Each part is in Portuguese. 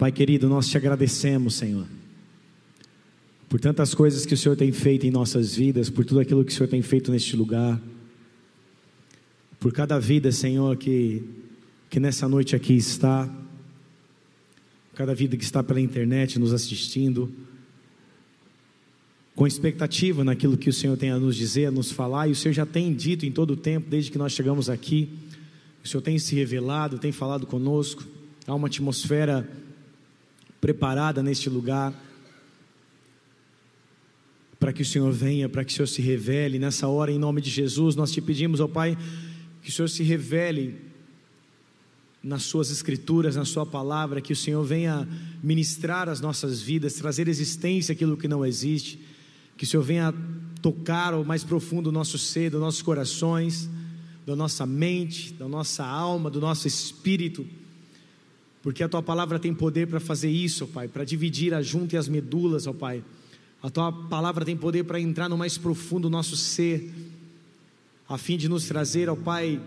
Pai querido, nós te agradecemos, Senhor, por tantas coisas que o Senhor tem feito em nossas vidas, por tudo aquilo que o Senhor tem feito neste lugar, por cada vida, Senhor, que, que nessa noite aqui está, cada vida que está pela internet nos assistindo, com expectativa naquilo que o Senhor tem a nos dizer, a nos falar, e o Senhor já tem dito em todo o tempo, desde que nós chegamos aqui, o Senhor tem se revelado, tem falado conosco, há uma atmosfera preparada neste lugar, para que o Senhor venha, para que o Senhor se revele, nessa hora, em nome de Jesus, nós te pedimos, ó Pai, que o Senhor se revele nas Suas Escrituras, na Sua palavra, que o Senhor venha ministrar as nossas vidas, trazer existência aquilo que não existe que o Senhor venha tocar o mais profundo do nosso ser, dos nossos corações, da nossa mente, da nossa alma, do nosso espírito, porque a tua palavra tem poder para fazer isso, ó Pai, para dividir a junta e as medulas, ó Pai. A tua palavra tem poder para entrar no mais profundo do nosso ser, a fim de nos trazer, ó Pai,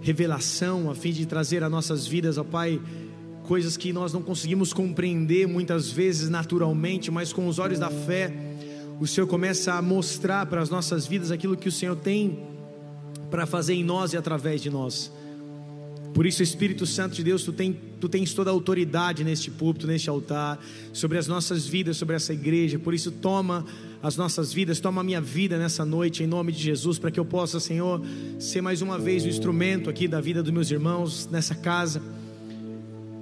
revelação, a fim de trazer a nossas vidas, ó Pai, coisas que nós não conseguimos compreender muitas vezes naturalmente, mas com os olhos da fé o Senhor começa a mostrar para as nossas vidas aquilo que o Senhor tem para fazer em nós e através de nós. Por isso, Espírito Santo de Deus, tu, tem, tu tens toda a autoridade neste púlpito, neste altar, sobre as nossas vidas, sobre essa igreja. Por isso, toma as nossas vidas, toma a minha vida nessa noite, em nome de Jesus, para que eu possa, Senhor, ser mais uma vez o instrumento aqui da vida dos meus irmãos nessa casa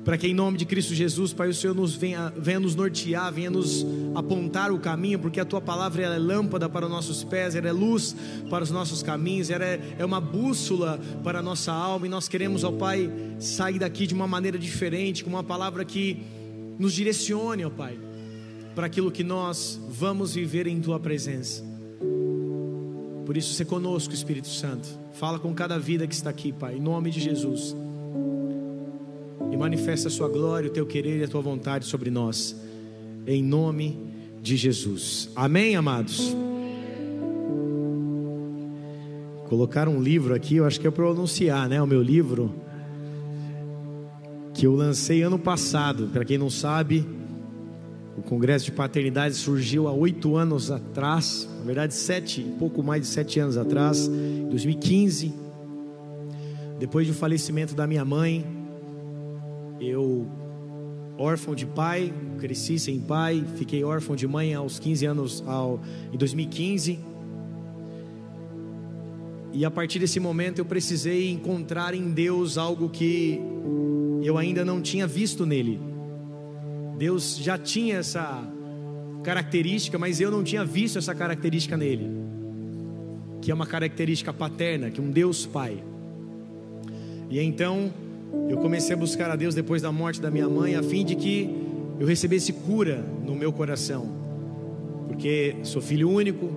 para que em nome de Cristo Jesus, Pai, o Senhor nos venha, venha nos nortear, venha nos apontar o caminho, porque a tua palavra é lâmpada para os nossos pés, ela é luz para os nossos caminhos, ela é, é uma bússola para a nossa alma, e nós queremos, ó Pai, sair daqui de uma maneira diferente, com uma palavra que nos direcione, ó Pai, para aquilo que nós vamos viver em tua presença. Por isso, se conosco, Espírito Santo. Fala com cada vida que está aqui, Pai, em nome de Jesus e manifesta a sua glória, o teu querer e a tua vontade sobre nós, em nome de Jesus. Amém, amados? Colocar um livro aqui, eu acho que é para anunciar, né? O meu livro que eu lancei ano passado. Para quem não sabe, o Congresso de Paternidade surgiu há oito anos atrás, na verdade sete, pouco mais de sete anos atrás, 2015. Depois do falecimento da minha mãe, eu, órfão de pai, cresci sem pai, fiquei órfão de mãe aos 15 anos, ao, em 2015. E a partir desse momento eu precisei encontrar em Deus algo que eu ainda não tinha visto nele. Deus já tinha essa característica, mas eu não tinha visto essa característica nele, que é uma característica paterna, que um Deus Pai. E então eu comecei a buscar a Deus depois da morte da minha mãe, a fim de que eu recebesse cura no meu coração, porque sou filho único,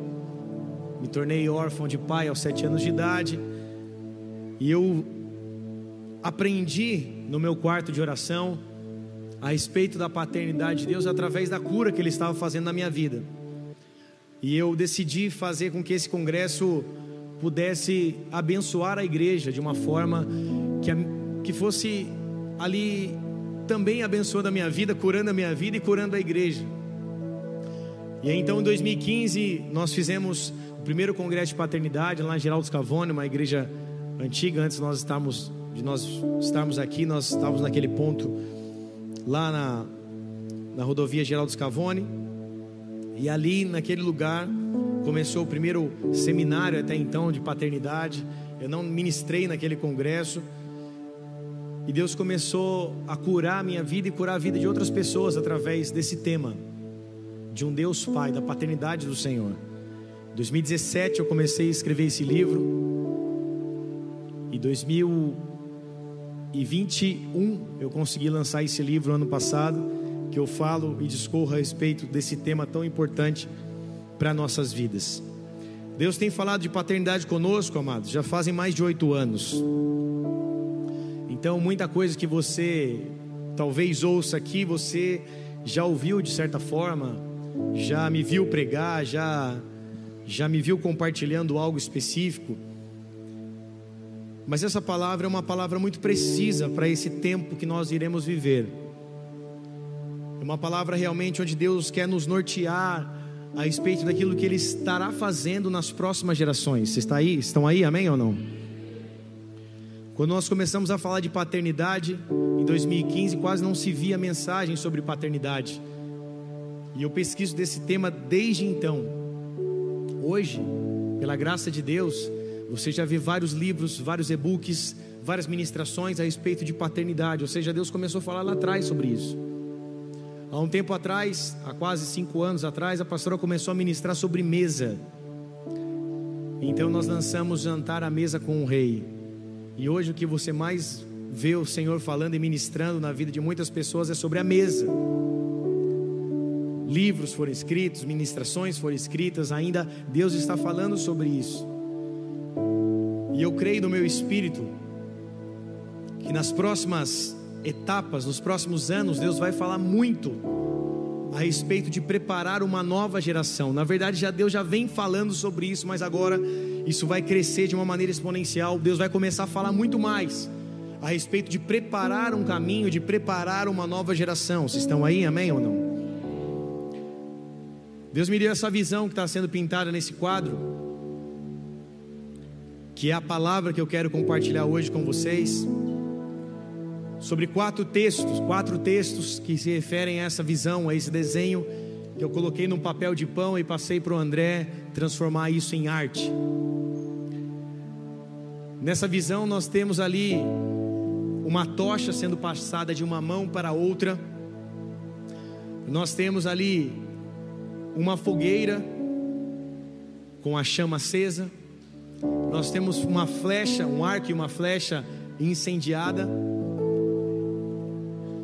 me tornei órfão de pai aos sete anos de idade, e eu aprendi no meu quarto de oração a respeito da paternidade de Deus através da cura que Ele estava fazendo na minha vida. E eu decidi fazer com que esse congresso pudesse abençoar a igreja de uma forma que a que fosse ali também abençoando a minha vida, curando a minha vida e curando a igreja. E aí, então em 2015 nós fizemos o primeiro congresso de paternidade lá em Geraldo Scavone, uma igreja antiga, antes nós estávamos de nós estarmos aqui, nós estávamos naquele ponto lá na, na rodovia Geraldo Scavone. E ali naquele lugar começou o primeiro seminário até então de paternidade. Eu não ministrei naquele congresso, e Deus começou a curar a minha vida e curar a vida de outras pessoas através desse tema, de um Deus Pai, da paternidade do Senhor. Em 2017 eu comecei a escrever esse livro. Em 2021 eu consegui lançar esse livro ano passado, que eu falo e discorro a respeito desse tema tão importante para nossas vidas. Deus tem falado de paternidade conosco, amados, já fazem mais de oito anos. Então, muita coisa que você talvez ouça aqui, você já ouviu de certa forma, já me viu pregar, já já me viu compartilhando algo específico. Mas essa palavra é uma palavra muito precisa para esse tempo que nós iremos viver. É uma palavra realmente onde Deus quer nos nortear a respeito daquilo que Ele estará fazendo nas próximas gerações. Você está aí? Estão aí? Amém ou não? Quando nós começamos a falar de paternidade, em 2015 quase não se via mensagem sobre paternidade. E eu pesquiso desse tema desde então. Hoje, pela graça de Deus, você já vê vários livros, vários e-books, várias ministrações a respeito de paternidade. Ou seja, Deus começou a falar lá atrás sobre isso. Há um tempo atrás, há quase cinco anos atrás, a pastora começou a ministrar sobre mesa. Então nós lançamos Jantar à Mesa com o Rei. E hoje o que você mais vê o Senhor falando e ministrando na vida de muitas pessoas é sobre a mesa. Livros foram escritos, ministrações foram escritas, ainda Deus está falando sobre isso. E eu creio no meu espírito que nas próximas etapas, nos próximos anos, Deus vai falar muito a respeito de preparar uma nova geração. Na verdade, já Deus já vem falando sobre isso, mas agora isso vai crescer de uma maneira exponencial. Deus vai começar a falar muito mais a respeito de preparar um caminho, de preparar uma nova geração. Vocês estão aí, amém ou não? Deus me deu essa visão que está sendo pintada nesse quadro, que é a palavra que eu quero compartilhar hoje com vocês sobre quatro textos, quatro textos que se referem a essa visão, a esse desenho que eu coloquei num papel de pão e passei para o André transformar isso em arte. Nessa visão nós temos ali uma tocha sendo passada de uma mão para outra. Nós temos ali uma fogueira com a chama acesa. Nós temos uma flecha, um arco e uma flecha incendiada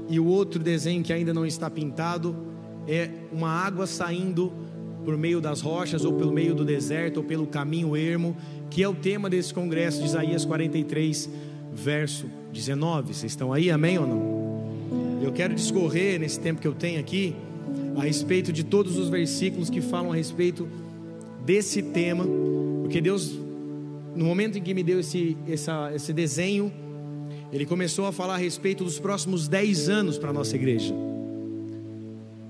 e o outro desenho que ainda não está pintado é uma água saindo por meio das rochas ou pelo meio do deserto ou pelo caminho ermo, que é o tema desse congresso de Isaías 43, verso 19. Vocês estão aí, amém ou não? Eu quero discorrer nesse tempo que eu tenho aqui a respeito de todos os versículos que falam a respeito desse tema, porque Deus, no momento em que me deu esse, essa, esse desenho, ele começou a falar a respeito dos próximos 10 anos para a nossa igreja.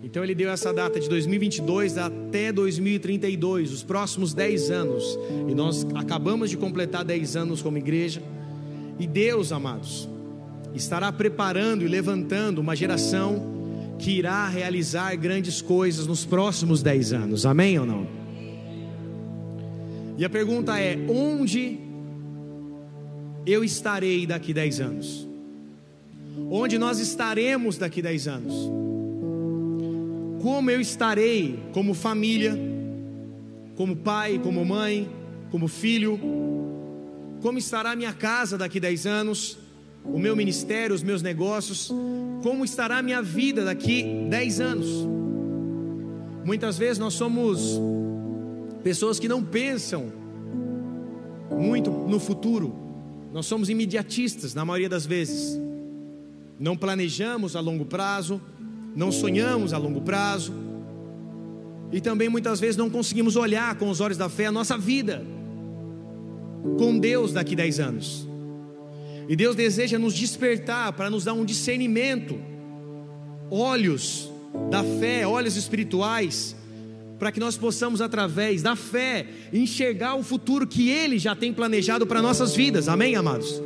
Então ele deu essa data de 2022 até 2032, os próximos 10 anos. E nós acabamos de completar 10 anos como igreja. E Deus, amados, estará preparando e levantando uma geração que irá realizar grandes coisas nos próximos 10 anos. Amém ou não? E a pergunta é: onde eu estarei daqui 10 anos? Onde nós estaremos daqui 10 anos? Como eu estarei como família, como pai, como mãe, como filho? Como estará a minha casa daqui 10 anos? O meu ministério, os meus negócios? Como estará a minha vida daqui 10 anos? Muitas vezes nós somos pessoas que não pensam muito no futuro nós somos imediatistas na maioria das vezes. Não planejamos a longo prazo, não sonhamos a longo prazo. E também muitas vezes não conseguimos olhar com os olhos da fé a nossa vida com Deus daqui 10 anos. E Deus deseja nos despertar para nos dar um discernimento, olhos da fé, olhos espirituais, para que nós possamos, através da fé, enxergar o futuro que Ele já tem planejado para nossas vidas, amém, amados?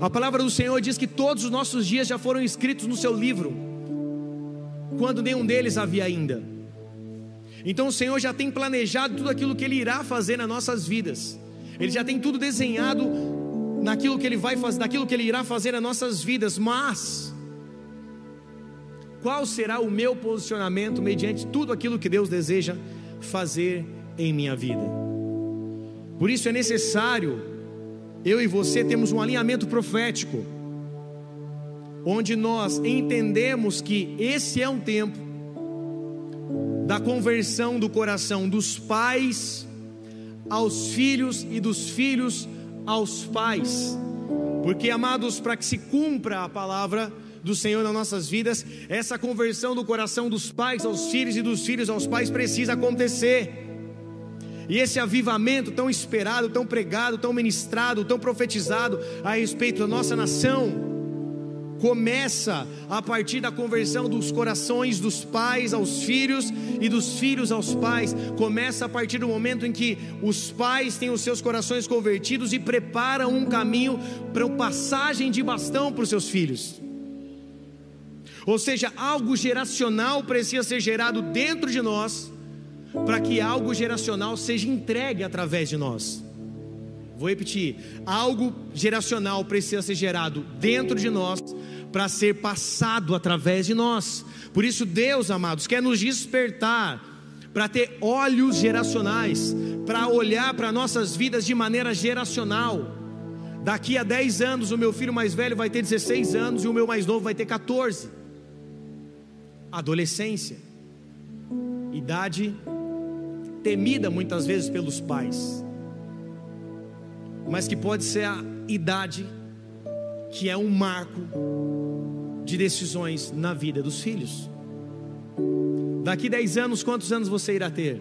A palavra do Senhor diz que todos os nossos dias já foram escritos no seu livro, quando nenhum deles havia ainda. Então o Senhor já tem planejado tudo aquilo que Ele irá fazer nas nossas vidas, Ele já tem tudo desenhado naquilo que Ele vai fazer, naquilo que Ele irá fazer nas nossas vidas, mas qual será o meu posicionamento mediante tudo aquilo que Deus deseja fazer em minha vida. Por isso é necessário eu e você temos um alinhamento profético, onde nós entendemos que esse é um tempo da conversão do coração dos pais aos filhos e dos filhos aos pais. Porque, amados, para que se cumpra a palavra, do Senhor nas nossas vidas, essa conversão do coração dos pais aos filhos e dos filhos aos pais precisa acontecer. E esse avivamento tão esperado, tão pregado, tão ministrado, tão profetizado a respeito da nossa nação, começa a partir da conversão dos corações dos pais aos filhos e dos filhos aos pais. Começa a partir do momento em que os pais têm os seus corações convertidos e preparam um caminho para a passagem de bastão para os seus filhos. Ou seja, algo geracional precisa ser gerado dentro de nós, para que algo geracional seja entregue através de nós. Vou repetir: algo geracional precisa ser gerado dentro de nós para ser passado através de nós. Por isso, Deus, amados, quer nos despertar para ter olhos geracionais, para olhar para nossas vidas de maneira geracional. Daqui a 10 anos, o meu filho mais velho vai ter 16 anos e o meu mais novo vai ter 14. Adolescência, idade temida muitas vezes pelos pais mas que pode ser a idade que é um marco de decisões na vida dos filhos. Daqui 10 anos, quantos anos você irá ter?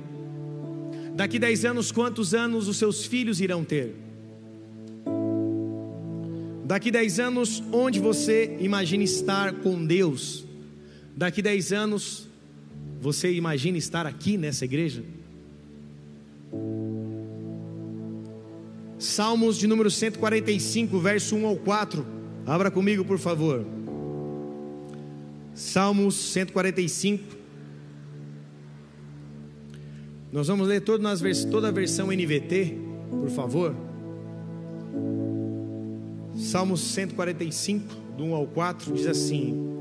Daqui 10 anos, quantos anos os seus filhos irão ter? Daqui 10 anos, onde você imagina estar com Deus? Daqui 10 anos, você imagina estar aqui nessa igreja? Salmos de número 145, verso 1 ao 4. Abra comigo, por favor. Salmos 145. Nós vamos ler toda a versão NVT, por favor. Salmos 145, do 1 ao 4, diz assim: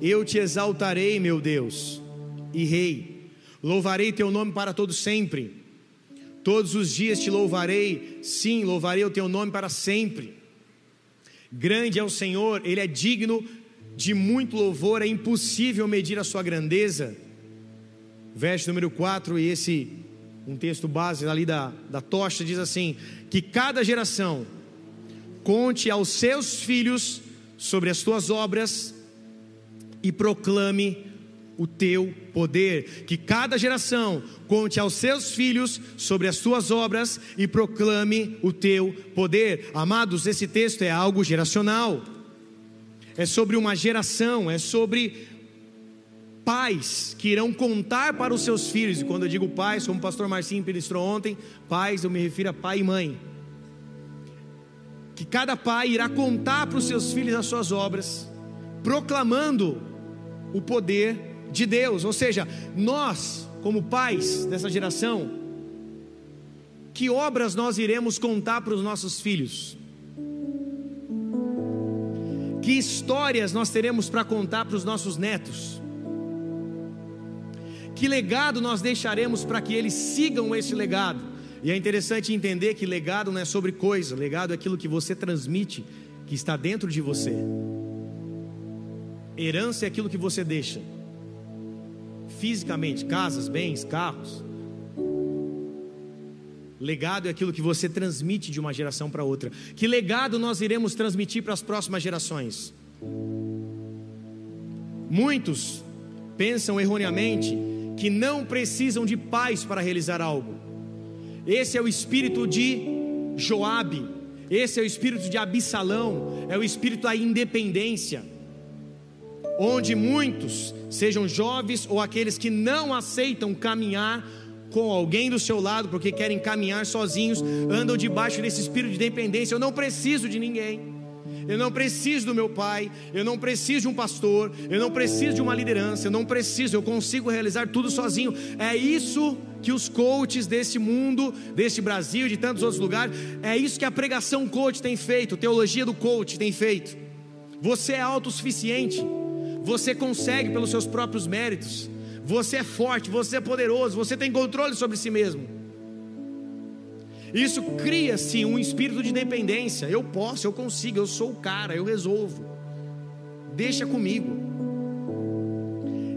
Eu te exaltarei, meu Deus, e Rei, louvarei teu nome para todo sempre Todos os dias te louvarei, sim, louvarei o teu nome para sempre. Grande é o Senhor, Ele é digno de muito louvor, é impossível medir a sua grandeza. Verso número 4, e esse, um texto base ali da, da tocha, diz assim: Que cada geração conte aos seus filhos sobre as tuas obras e proclame o teu poder. Que cada geração conte aos seus filhos sobre as tuas obras e proclame o teu poder. Amados, esse texto é algo geracional. É sobre uma geração, é sobre pais que irão contar para os seus filhos. E quando eu digo pais, como o pastor Marcinho ministrou ontem, pais, eu me refiro a pai e mãe. Que cada pai irá contar para os seus filhos as suas obras, proclamando o poder de Deus, ou seja, nós, como pais dessa geração, que obras nós iremos contar para os nossos filhos? Que histórias nós teremos para contar para os nossos netos? Que legado nós deixaremos para que eles sigam esse legado? E é interessante entender que legado não é sobre coisa, legado é aquilo que você transmite, que está dentro de você. Herança é aquilo que você deixa fisicamente, casas, bens, carros. Legado é aquilo que você transmite de uma geração para outra. Que legado nós iremos transmitir para as próximas gerações? Muitos pensam erroneamente que não precisam de pais para realizar algo. Esse é o espírito de Joabe, esse é o espírito de Absalão, é o espírito da independência onde muitos, sejam jovens ou aqueles que não aceitam caminhar com alguém do seu lado, porque querem caminhar sozinhos, andam debaixo desse espírito de dependência. Eu não preciso de ninguém. Eu não preciso do meu pai, eu não preciso de um pastor, eu não preciso de uma liderança, eu não preciso, eu consigo realizar tudo sozinho. É isso que os coaches desse mundo, desse Brasil, de tantos outros lugares, é isso que a pregação coach tem feito, teologia do coach tem feito. Você é autossuficiente. Você consegue pelos seus próprios méritos. Você é forte, você é poderoso, você tem controle sobre si mesmo. Isso cria sim um espírito de dependência. Eu posso, eu consigo, eu sou o cara, eu resolvo. Deixa comigo.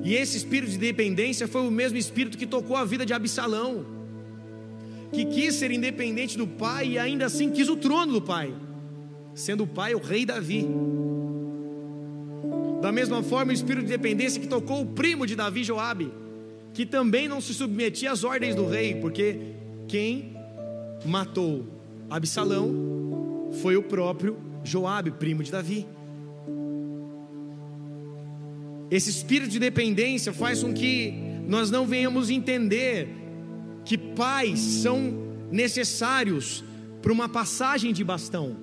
E esse espírito de dependência foi o mesmo espírito que tocou a vida de Absalão, que quis ser independente do pai e ainda assim quis o trono do pai, sendo o pai o rei Davi. Da mesma forma, o espírito de dependência que tocou o primo de Davi, Joabe, que também não se submetia às ordens do rei, porque quem matou Absalão foi o próprio Joabe, primo de Davi. esse espírito de dependência faz com que nós não venhamos entender que pais são necessários para uma passagem de bastão.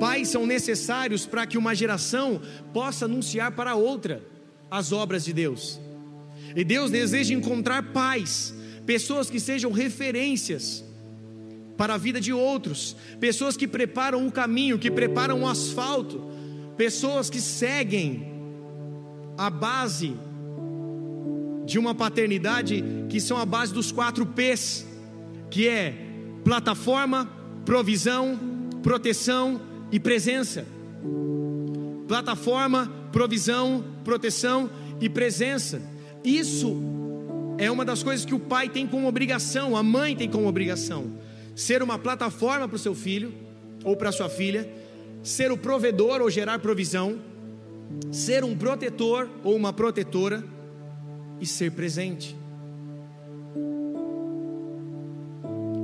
Pais são necessários para que uma geração possa anunciar para outra as obras de Deus. E Deus deseja encontrar pais, pessoas que sejam referências para a vida de outros, pessoas que preparam o caminho, que preparam o asfalto, pessoas que seguem a base de uma paternidade que são a base dos quatro P's, que é plataforma, provisão, proteção e presença. Plataforma, provisão, proteção e presença. Isso é uma das coisas que o pai tem como obrigação, a mãe tem como obrigação. Ser uma plataforma para o seu filho ou para sua filha, ser o provedor ou gerar provisão, ser um protetor ou uma protetora e ser presente.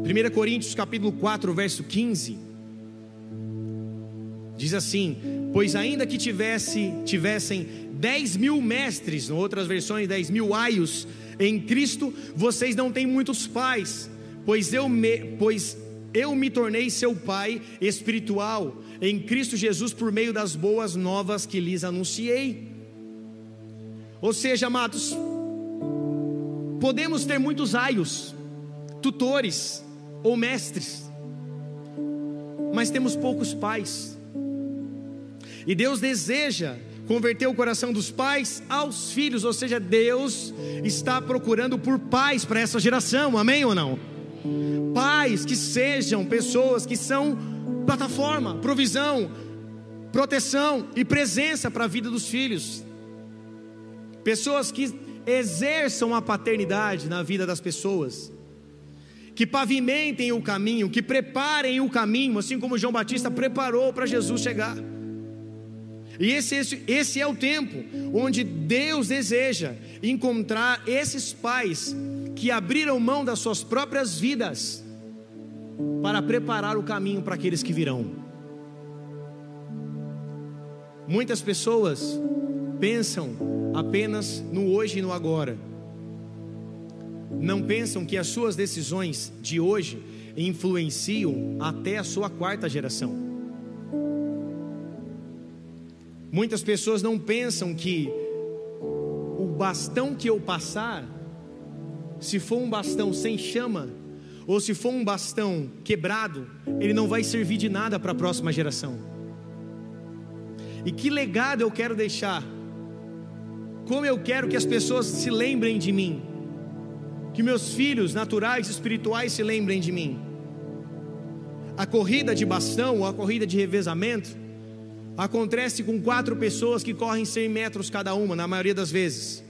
1 Coríntios capítulo 4, verso 15 diz assim: Pois ainda que tivesse, tivessem dez mil mestres, em outras versões, dez mil aios em Cristo, vocês não têm muitos pais, pois eu me, pois eu me tornei seu pai espiritual em Cristo Jesus por meio das boas novas que lhes anunciei. Ou seja, amados, podemos ter muitos aios, tutores ou mestres, mas temos poucos pais. E Deus deseja converter o coração dos pais aos filhos, ou seja, Deus está procurando por pais para essa geração, amém ou não? Pais que sejam pessoas que são plataforma, provisão, proteção e presença para a vida dos filhos, pessoas que exerçam a paternidade na vida das pessoas, que pavimentem o caminho, que preparem o caminho, assim como João Batista preparou para Jesus chegar. E esse, esse, esse é o tempo onde Deus deseja encontrar esses pais que abriram mão das suas próprias vidas para preparar o caminho para aqueles que virão. Muitas pessoas pensam apenas no hoje e no agora. Não pensam que as suas decisões de hoje influenciam até a sua quarta geração. Muitas pessoas não pensam que o bastão que eu passar, se for um bastão sem chama, ou se for um bastão quebrado, ele não vai servir de nada para a próxima geração. E que legado eu quero deixar? Como eu quero que as pessoas se lembrem de mim? Que meus filhos naturais e espirituais se lembrem de mim? A corrida de bastão ou a corrida de revezamento acontece com quatro pessoas que correm 100 metros cada uma, na maioria das vezes.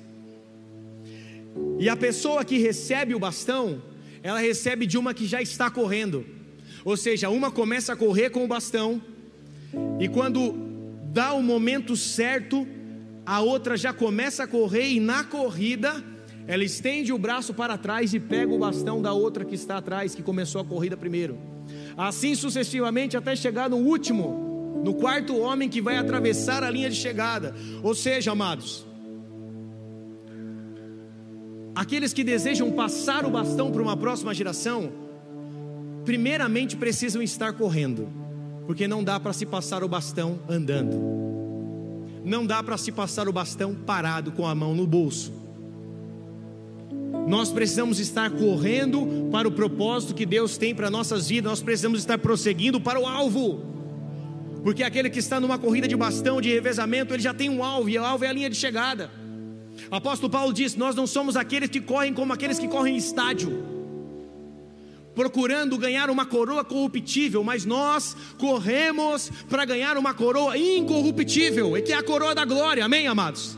E a pessoa que recebe o bastão, ela recebe de uma que já está correndo. Ou seja, uma começa a correr com o bastão, e quando dá o momento certo, a outra já começa a correr, e na corrida, ela estende o braço para trás e pega o bastão da outra que está atrás, que começou a corrida primeiro. Assim sucessivamente, até chegar no último, no quarto homem que vai atravessar a linha de chegada. Ou seja, amados, Aqueles que desejam passar o bastão para uma próxima geração, primeiramente precisam estar correndo, porque não dá para se passar o bastão andando, não dá para se passar o bastão parado com a mão no bolso. Nós precisamos estar correndo para o propósito que Deus tem para nossas vidas, nós precisamos estar prosseguindo para o alvo. Porque aquele que está numa corrida de bastão, de revezamento, ele já tem um alvo, e o alvo é a linha de chegada. Apóstolo Paulo diz: Nós não somos aqueles que correm como aqueles que correm em estádio, procurando ganhar uma coroa corruptível, mas nós corremos para ganhar uma coroa incorruptível, e que é a coroa da glória, amém, amados?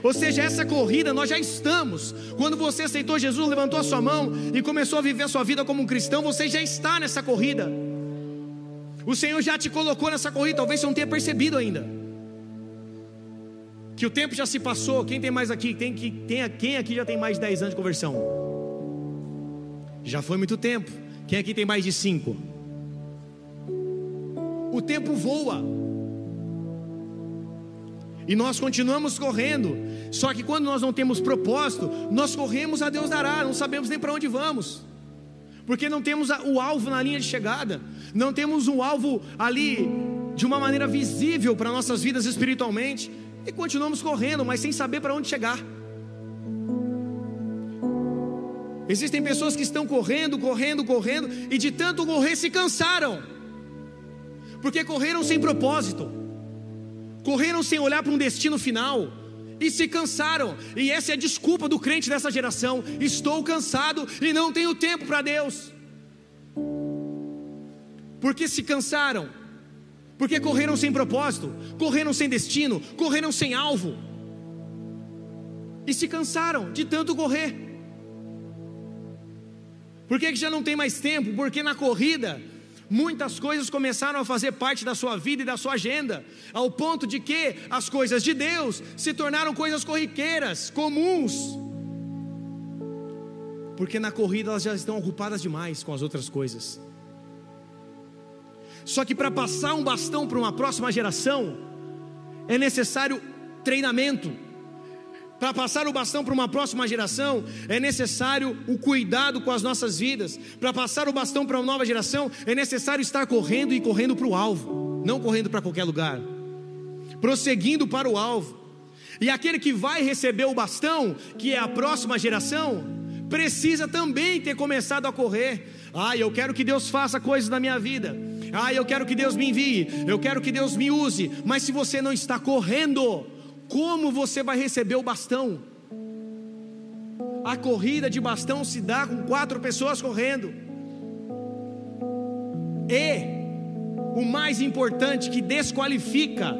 Ou seja, essa corrida nós já estamos. Quando você aceitou Jesus, levantou a sua mão e começou a viver a sua vida como um cristão, você já está nessa corrida. O Senhor já te colocou nessa corrida, talvez você não tenha percebido ainda que o tempo já se passou. Quem tem mais aqui? Tem, que, tem, quem aqui já tem mais de 10 anos de conversão? Já foi muito tempo. Quem aqui tem mais de 5? O tempo voa. E nós continuamos correndo. Só que quando nós não temos propósito, nós corremos a Deus dará, não sabemos nem para onde vamos. Porque não temos o alvo na linha de chegada, não temos um alvo ali de uma maneira visível para nossas vidas espiritualmente, e continuamos correndo, mas sem saber para onde chegar. Existem pessoas que estão correndo, correndo, correndo, e de tanto correr se cansaram, porque correram sem propósito, correram sem olhar para um destino final, e se cansaram, e essa é a desculpa do crente dessa geração: estou cansado e não tenho tempo para Deus, porque se cansaram, porque correram sem propósito, correram sem destino, correram sem alvo, e se cansaram de tanto correr. Por que, que já não tem mais tempo? Porque na corrida, muitas coisas começaram a fazer parte da sua vida e da sua agenda, ao ponto de que as coisas de Deus se tornaram coisas corriqueiras, comuns. Porque na corrida elas já estão ocupadas demais com as outras coisas. Só que para passar um bastão para uma próxima geração, é necessário treinamento, para passar o bastão para uma próxima geração, é necessário o cuidado com as nossas vidas. Para passar o bastão para uma nova geração, é necessário estar correndo e correndo para o alvo, não correndo para qualquer lugar, prosseguindo para o alvo. E aquele que vai receber o bastão, que é a próxima geração, precisa também ter começado a correr. Ah, eu quero que Deus faça coisas na minha vida. Ah, eu quero que Deus me envie. Eu quero que Deus me use. Mas se você não está correndo, como você vai receber o bastão? A corrida de bastão se dá com quatro pessoas correndo. E o mais importante que desqualifica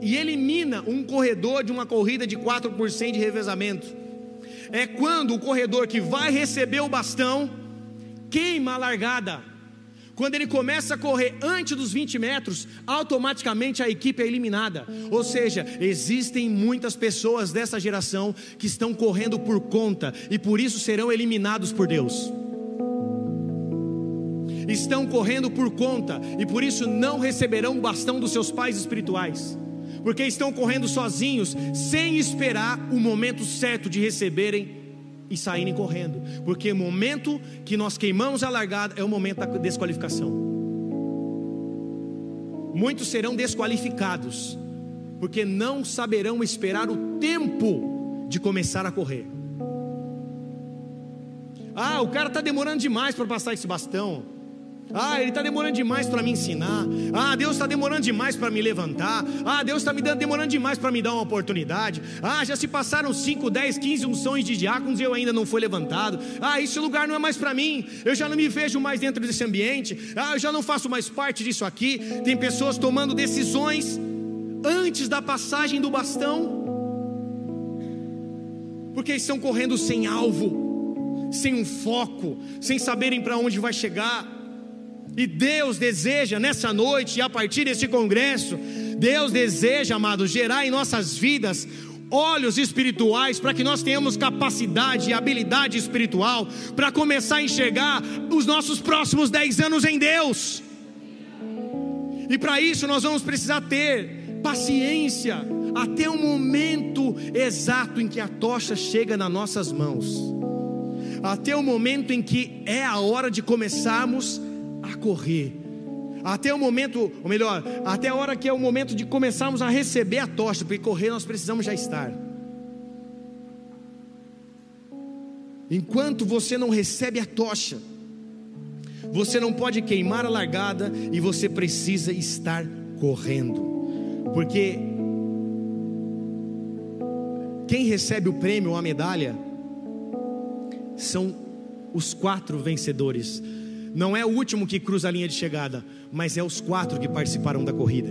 e elimina um corredor de uma corrida de 4% de revezamento é quando o corredor que vai receber o bastão queima a largada. Quando ele começa a correr antes dos 20 metros, automaticamente a equipe é eliminada. Ou seja, existem muitas pessoas dessa geração que estão correndo por conta e por isso serão eliminados por Deus. Estão correndo por conta e por isso não receberão o bastão dos seus pais espirituais, porque estão correndo sozinhos, sem esperar o momento certo de receberem e saírem correndo, porque o momento que nós queimamos a largada é o momento da desqualificação. Muitos serão desqualificados, porque não saberão esperar o tempo de começar a correr. Ah, o cara está demorando demais para passar esse bastão. Ah, ele está demorando demais para me ensinar. Ah, Deus está demorando demais para me levantar. Ah, Deus está me dando, demorando demais para me dar uma oportunidade. Ah, já se passaram 5, 10, 15 unções de diáconos e eu ainda não fui levantado. Ah, esse lugar não é mais para mim. Eu já não me vejo mais dentro desse ambiente. Ah, eu já não faço mais parte disso aqui. Tem pessoas tomando decisões antes da passagem do bastão. Porque estão correndo sem alvo, sem um foco, sem saberem para onde vai chegar. E Deus deseja nessa noite, e a partir desse congresso, Deus deseja, amados, gerar em nossas vidas olhos espirituais para que nós tenhamos capacidade e habilidade espiritual para começar a enxergar os nossos próximos dez anos em Deus. E para isso nós vamos precisar ter paciência até o momento exato em que a tocha chega nas nossas mãos, até o momento em que é a hora de começarmos a correr. Até o momento, ou melhor, até a hora que é o momento de começarmos a receber a tocha, porque correr nós precisamos já estar. Enquanto você não recebe a tocha, você não pode queimar a largada e você precisa estar correndo, porque quem recebe o prêmio ou a medalha são os quatro vencedores não é o último que cruza a linha de chegada, mas é os quatro que participaram da corrida.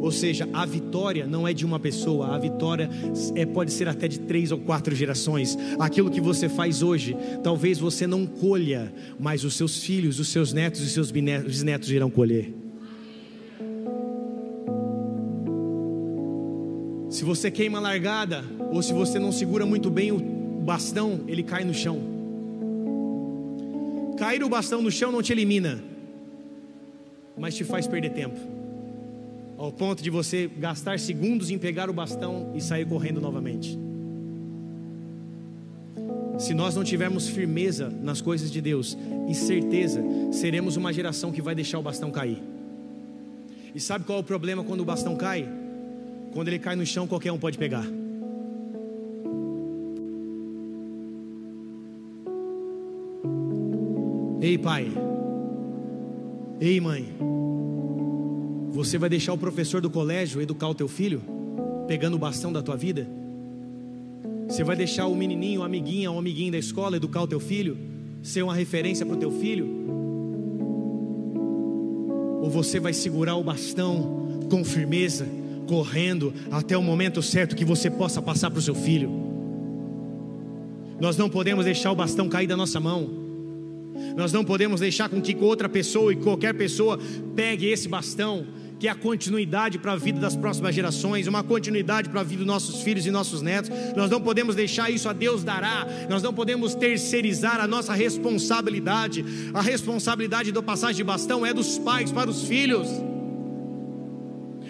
Ou seja, a vitória não é de uma pessoa, a vitória é, pode ser até de três ou quatro gerações. Aquilo que você faz hoje, talvez você não colha, mas os seus filhos, os seus netos e seus bisnetos irão colher. Se você queima a largada, ou se você não segura muito bem o bastão, ele cai no chão. Cair o bastão no chão não te elimina, mas te faz perder tempo. ao ponto de você gastar segundos em pegar o bastão e sair correndo novamente. Se nós não tivermos firmeza nas coisas de Deus e certeza, seremos uma geração que vai deixar o bastão cair. E sabe qual é o problema quando o bastão cai? Quando ele cai no chão, qualquer um pode pegar. Ei, pai. Ei, mãe. Você vai deixar o professor do colégio educar o teu filho, pegando o bastão da tua vida? Você vai deixar o menininho, a amiguinha, o amiguinho da escola educar o teu filho, ser uma referência para o teu filho? Ou você vai segurar o bastão com firmeza, correndo até o momento certo que você possa passar para o seu filho? Nós não podemos deixar o bastão cair da nossa mão. Nós não podemos deixar com que outra pessoa e qualquer pessoa pegue esse bastão, que é a continuidade para a vida das próximas gerações, uma continuidade para a vida dos nossos filhos e nossos netos. Nós não podemos deixar isso a Deus dará. Nós não podemos terceirizar a nossa responsabilidade. A responsabilidade do passagem de bastão é dos pais para os filhos.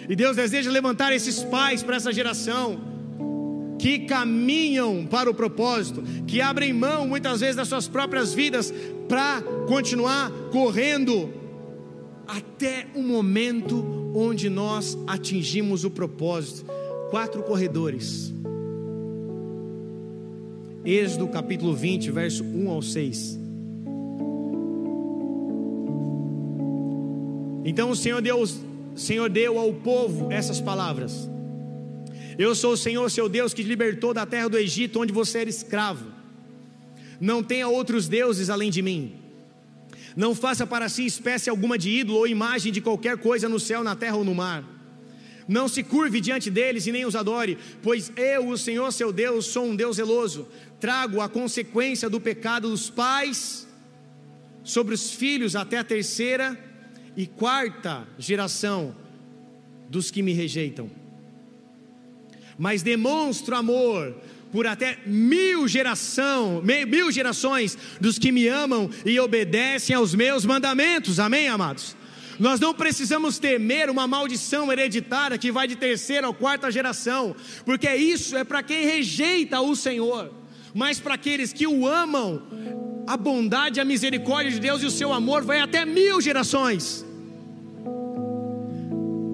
E Deus deseja levantar esses pais para essa geração que caminham para o propósito, que abrem mão muitas vezes das suas próprias vidas para continuar correndo até o momento onde nós atingimos o propósito. Quatro corredores. Êxodo capítulo 20, verso 1 ao 6. Então o Senhor Deus, Senhor deu ao povo essas palavras. Eu sou o Senhor, seu Deus, que te libertou da terra do Egito, onde você era escravo. Não tenha outros deuses além de mim. Não faça para si espécie alguma de ídolo ou imagem de qualquer coisa no céu, na terra ou no mar. Não se curve diante deles e nem os adore, pois eu, o Senhor seu Deus, sou um Deus zeloso. Trago a consequência do pecado dos pais sobre os filhos até a terceira e quarta geração dos que me rejeitam mas demonstro amor por até mil geração, mil gerações dos que me amam e obedecem aos meus mandamentos. Amém, amados? Nós não precisamos temer uma maldição hereditária que vai de terceira ou quarta geração, porque isso é para quem rejeita o Senhor, mas para aqueles que o amam, a bondade, a misericórdia de Deus e o seu amor vai até mil gerações.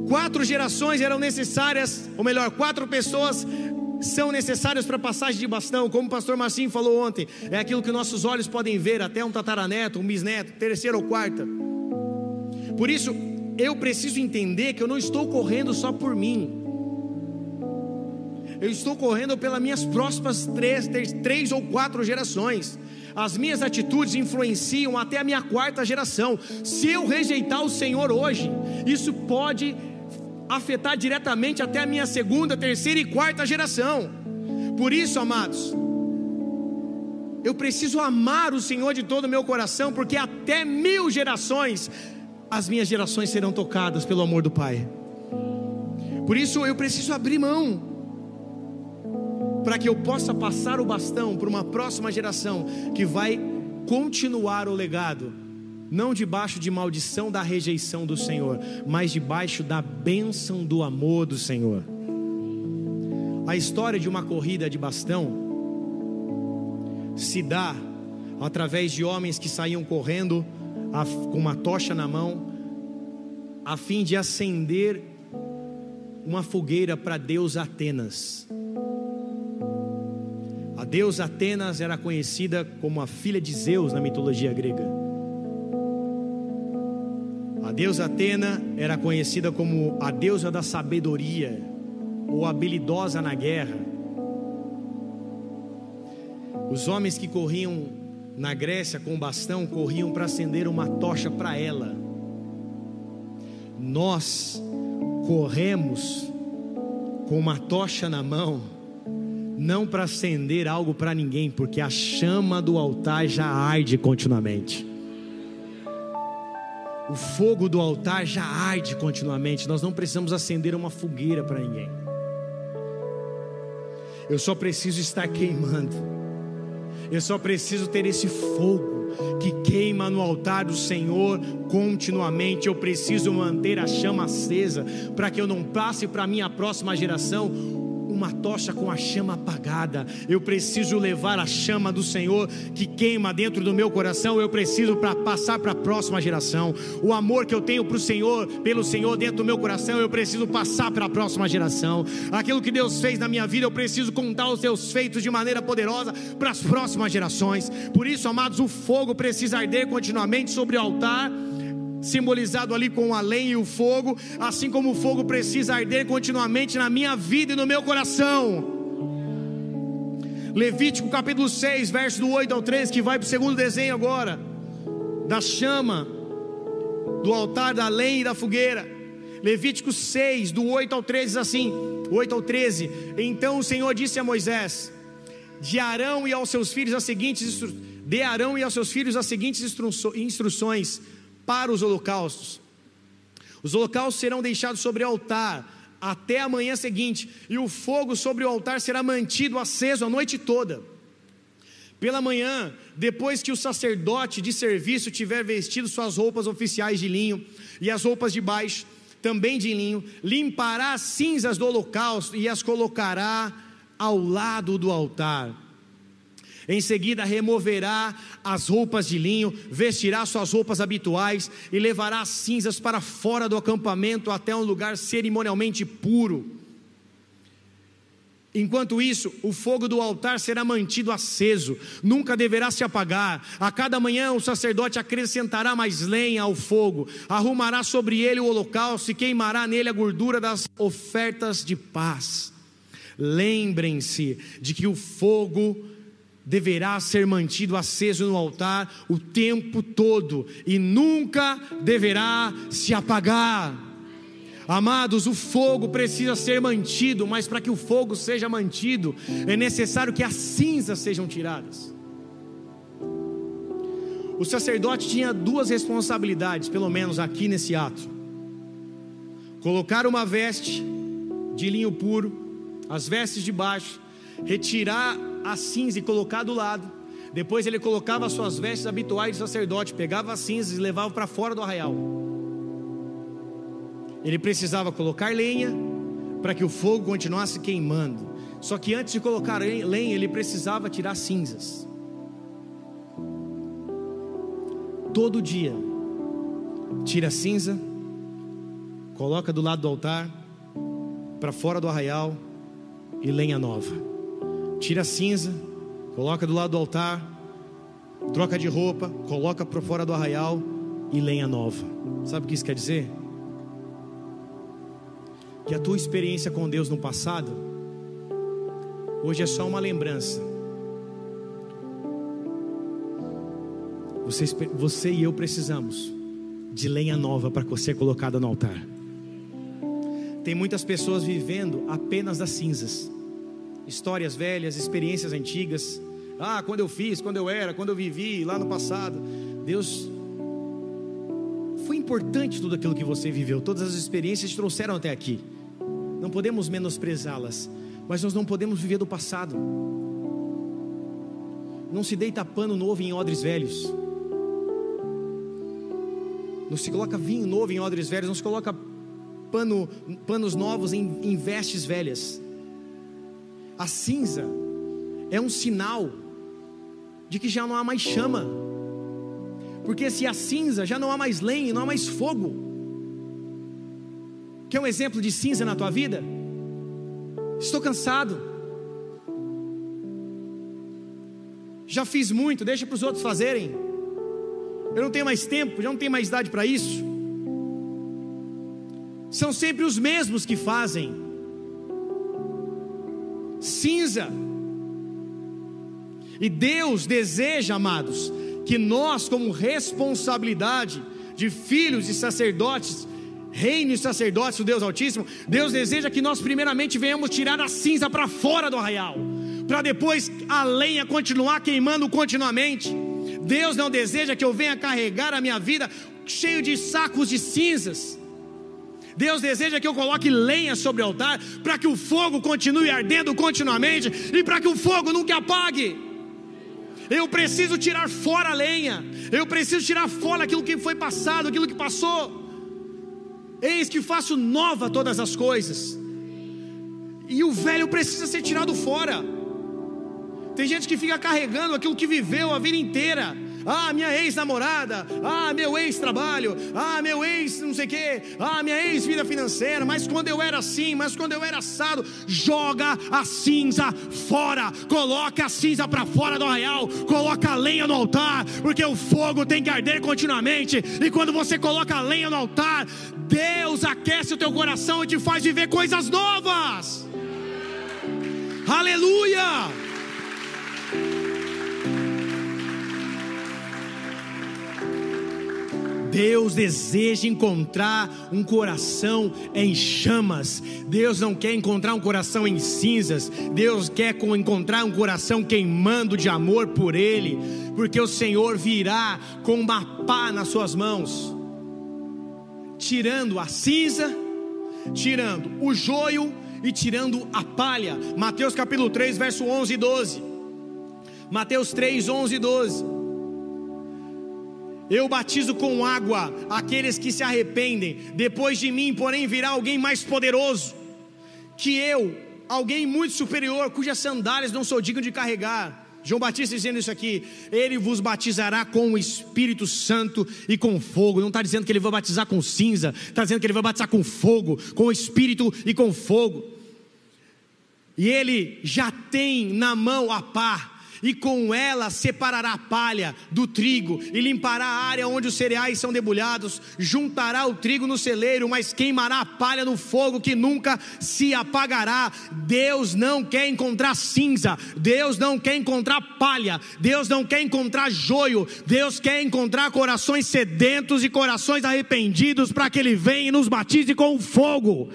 Quatro gerações eram necessárias, ou melhor, quatro pessoas são necessárias para a passagem de bastão, como o pastor Marcinho falou ontem, é aquilo que nossos olhos podem ver, até um tataraneto, um bisneto, terceira ou quarta. Por isso, eu preciso entender que eu não estou correndo só por mim, eu estou correndo pelas minhas próximas três, três ou quatro gerações. As minhas atitudes influenciam até a minha quarta geração. Se eu rejeitar o Senhor hoje, isso pode afetar diretamente até a minha segunda, terceira e quarta geração. Por isso, amados, eu preciso amar o Senhor de todo o meu coração, porque até mil gerações, as minhas gerações serão tocadas pelo amor do Pai. Por isso eu preciso abrir mão, para que eu possa passar o bastão para uma próxima geração que vai continuar o legado não debaixo de maldição da rejeição do Senhor, mas debaixo da bênção do amor do Senhor. A história de uma corrida de bastão se dá através de homens que saíam correndo com uma tocha na mão, a fim de acender uma fogueira para Deus Atenas. A deusa Atenas era conhecida como a filha de Zeus na mitologia grega deusa Atena era conhecida como a deusa da sabedoria ou habilidosa na guerra. Os homens que corriam na Grécia com bastão corriam para acender uma tocha para ela. Nós corremos com uma tocha na mão, não para acender algo para ninguém, porque a chama do altar já arde continuamente. O fogo do altar já arde continuamente. Nós não precisamos acender uma fogueira para ninguém. Eu só preciso estar queimando. Eu só preciso ter esse fogo que queima no altar do Senhor continuamente. Eu preciso manter a chama acesa para que eu não passe para minha próxima geração uma tocha com a chama apagada. Eu preciso levar a chama do Senhor que queima dentro do meu coração. Eu preciso para passar para a próxima geração. O amor que eu tenho para o Senhor, pelo Senhor dentro do meu coração, eu preciso passar para a próxima geração. Aquilo que Deus fez na minha vida, eu preciso contar os seus feitos de maneira poderosa para as próximas gerações. Por isso, amados, o fogo precisa arder continuamente sobre o altar simbolizado ali com a lenha e o fogo, assim como o fogo precisa arder continuamente na minha vida e no meu coração. Levítico capítulo 6, verso do 8 ao 13, que vai para o segundo desenho agora, da chama, do altar, da lenha e da fogueira. Levítico 6, do 8 ao 13, diz assim: 8 ao 13. Então o Senhor disse a Moisés: De Arão e aos seus filhos as seguintes de Arão e aos seus filhos as seguintes instruções para os holocaustos. Os holocaustos serão deixados sobre o altar até a manhã seguinte, e o fogo sobre o altar será mantido aceso a noite toda. Pela manhã, depois que o sacerdote de serviço tiver vestido suas roupas oficiais de linho e as roupas de baixo, também de linho, limpará as cinzas do holocausto e as colocará ao lado do altar em seguida, removerá as roupas de linho, vestirá suas roupas habituais e levará as cinzas para fora do acampamento até um lugar cerimonialmente puro. Enquanto isso, o fogo do altar será mantido aceso, nunca deverá se apagar. A cada manhã o sacerdote acrescentará mais lenha ao fogo, arrumará sobre ele o holocausto e queimará nele a gordura das ofertas de paz. Lembrem-se de que o fogo deverá ser mantido aceso no altar o tempo todo e nunca deverá se apagar. Amados, o fogo precisa ser mantido, mas para que o fogo seja mantido, é necessário que as cinzas sejam tiradas. O sacerdote tinha duas responsabilidades, pelo menos aqui nesse ato: colocar uma veste de linho puro, as vestes de baixo, retirar a cinza e colocar do lado. Depois ele colocava as suas vestes habituais de sacerdote, pegava as cinzas e levava para fora do arraial. Ele precisava colocar lenha para que o fogo continuasse queimando. Só que antes de colocar lenha, ele precisava tirar cinzas. Todo dia, tira a cinza, coloca do lado do altar, para fora do arraial e lenha nova tira a cinza, coloca do lado do altar, troca de roupa, coloca para fora do arraial e lenha nova. Sabe o que isso quer dizer? Que a tua experiência com Deus no passado, hoje é só uma lembrança. Você, você e eu precisamos de lenha nova para ser colocada no altar. Tem muitas pessoas vivendo apenas das cinzas histórias velhas, experiências antigas. Ah, quando eu fiz, quando eu era, quando eu vivi lá no passado. Deus foi importante tudo aquilo que você viveu, todas as experiências te trouxeram até aqui. Não podemos menosprezá-las, mas nós não podemos viver do passado. Não se deita pano novo em odres velhos. Não se coloca vinho novo em odres velhos, não se coloca pano, panos novos em, em vestes velhas. A cinza é um sinal de que já não há mais chama. Porque se a cinza já não há mais lenha, não há mais fogo. Quer um exemplo de cinza na tua vida? Estou cansado. Já fiz muito, deixa para os outros fazerem. Eu não tenho mais tempo, já não tenho mais idade para isso. São sempre os mesmos que fazem cinza. E Deus deseja, amados, que nós, como responsabilidade de filhos e sacerdotes, reino e sacerdotes do Deus Altíssimo, Deus deseja que nós, primeiramente, venhamos tirar a cinza para fora do arraial, para depois a lenha continuar queimando continuamente. Deus não deseja que eu venha carregar a minha vida cheio de sacos de cinzas. Deus deseja que eu coloque lenha sobre o altar, para que o fogo continue ardendo continuamente e para que o fogo nunca apague. Eu preciso tirar fora a lenha. Eu preciso tirar fora aquilo que foi passado, aquilo que passou. Eis que faço nova todas as coisas. E o velho precisa ser tirado fora. Tem gente que fica carregando aquilo que viveu a vida inteira. Ah, minha ex-namorada. Ah, meu ex-trabalho. Ah, meu ex não sei o quê. Ah, minha ex-vida financeira. Mas quando eu era assim, mas quando eu era assado, joga a cinza fora. Coloca a cinza para fora do arraial. Coloca a lenha no altar. Porque o fogo tem que arder continuamente. E quando você coloca a lenha no altar, Deus aquece o teu coração e te faz viver coisas novas. Aleluia! Deus deseja encontrar um coração em chamas. Deus não quer encontrar um coração em cinzas. Deus quer encontrar um coração queimando de amor por Ele, porque o Senhor virá com uma pá nas suas mãos, tirando a cinza, tirando o joio e tirando a palha. Mateus capítulo 3, verso 11 e 12. Mateus 3, 11 e 12. Eu batizo com água aqueles que se arrependem. Depois de mim, porém, virá alguém mais poderoso que eu, alguém muito superior, cujas sandálias não sou digno de carregar. João Batista dizendo isso aqui, ele vos batizará com o Espírito Santo e com fogo. Não está dizendo que ele vai batizar com cinza, está dizendo que ele vai batizar com fogo, com o Espírito e com fogo. E ele já tem na mão a pá, e com ela separará a palha do trigo, e limpará a área onde os cereais são debulhados, juntará o trigo no celeiro, mas queimará a palha no fogo que nunca se apagará. Deus não quer encontrar cinza, Deus não quer encontrar palha, Deus não quer encontrar joio, Deus quer encontrar corações sedentos e corações arrependidos para que Ele venha e nos batize com o fogo.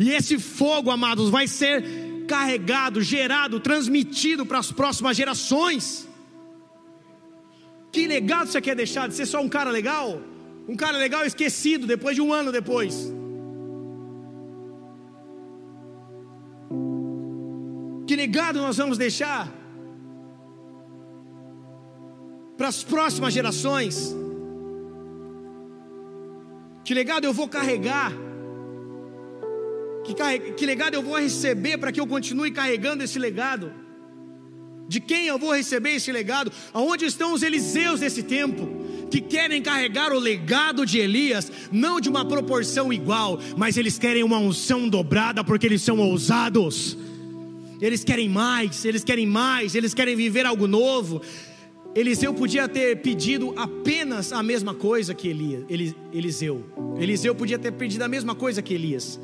E esse fogo, amados, vai ser carregado, gerado, transmitido para as próximas gerações. Que legado você quer deixar de ser só um cara legal? Um cara legal esquecido depois de um ano depois. Que legado nós vamos deixar para as próximas gerações? Que legado eu vou carregar? Que, que legado eu vou receber para que eu continue carregando esse legado? De quem eu vou receber esse legado? Aonde estão os Eliseus desse tempo? Que querem carregar o legado de Elias, não de uma proporção igual, mas eles querem uma unção dobrada porque eles são ousados. Eles querem mais, eles querem mais, eles querem viver algo novo. Eliseu podia ter pedido apenas a mesma coisa que Elias, Eliseu. Eliseu podia ter pedido a mesma coisa que Elias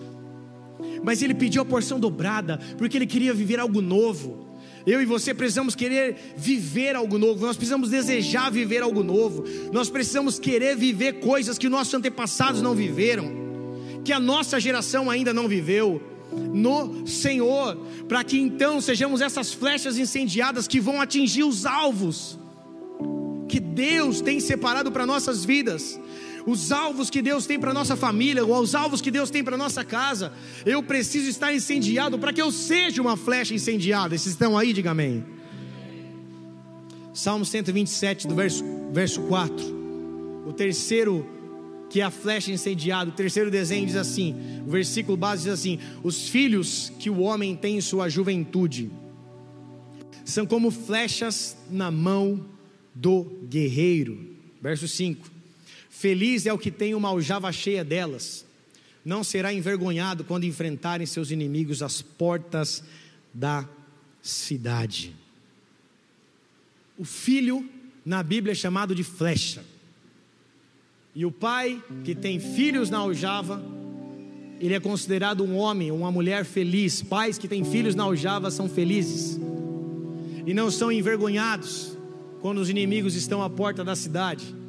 mas ele pediu a porção dobrada, porque ele queria viver algo novo. Eu e você precisamos querer viver algo novo, nós precisamos desejar viver algo novo, nós precisamos querer viver coisas que nossos antepassados não viveram, que a nossa geração ainda não viveu, no Senhor, para que então sejamos essas flechas incendiadas que vão atingir os alvos que Deus tem separado para nossas vidas os alvos que Deus tem para nossa família, ou os alvos que Deus tem para nossa casa. Eu preciso estar incendiado para que eu seja uma flecha incendiada. Vocês estão aí, diga amém. Salmo 127, do verso, verso 4. O terceiro, que é a flecha incendiada, o terceiro desenho diz assim: o versículo base diz assim: Os filhos que o homem tem em sua juventude são como flechas na mão do guerreiro. Verso 5: Feliz é o que tem uma aljava cheia delas. Não será envergonhado quando enfrentarem seus inimigos às portas da cidade. O filho na Bíblia é chamado de flecha. E o pai que tem filhos na aljava, ele é considerado um homem, uma mulher feliz. Pais que têm filhos na aljava são felizes e não são envergonhados quando os inimigos estão à porta da cidade.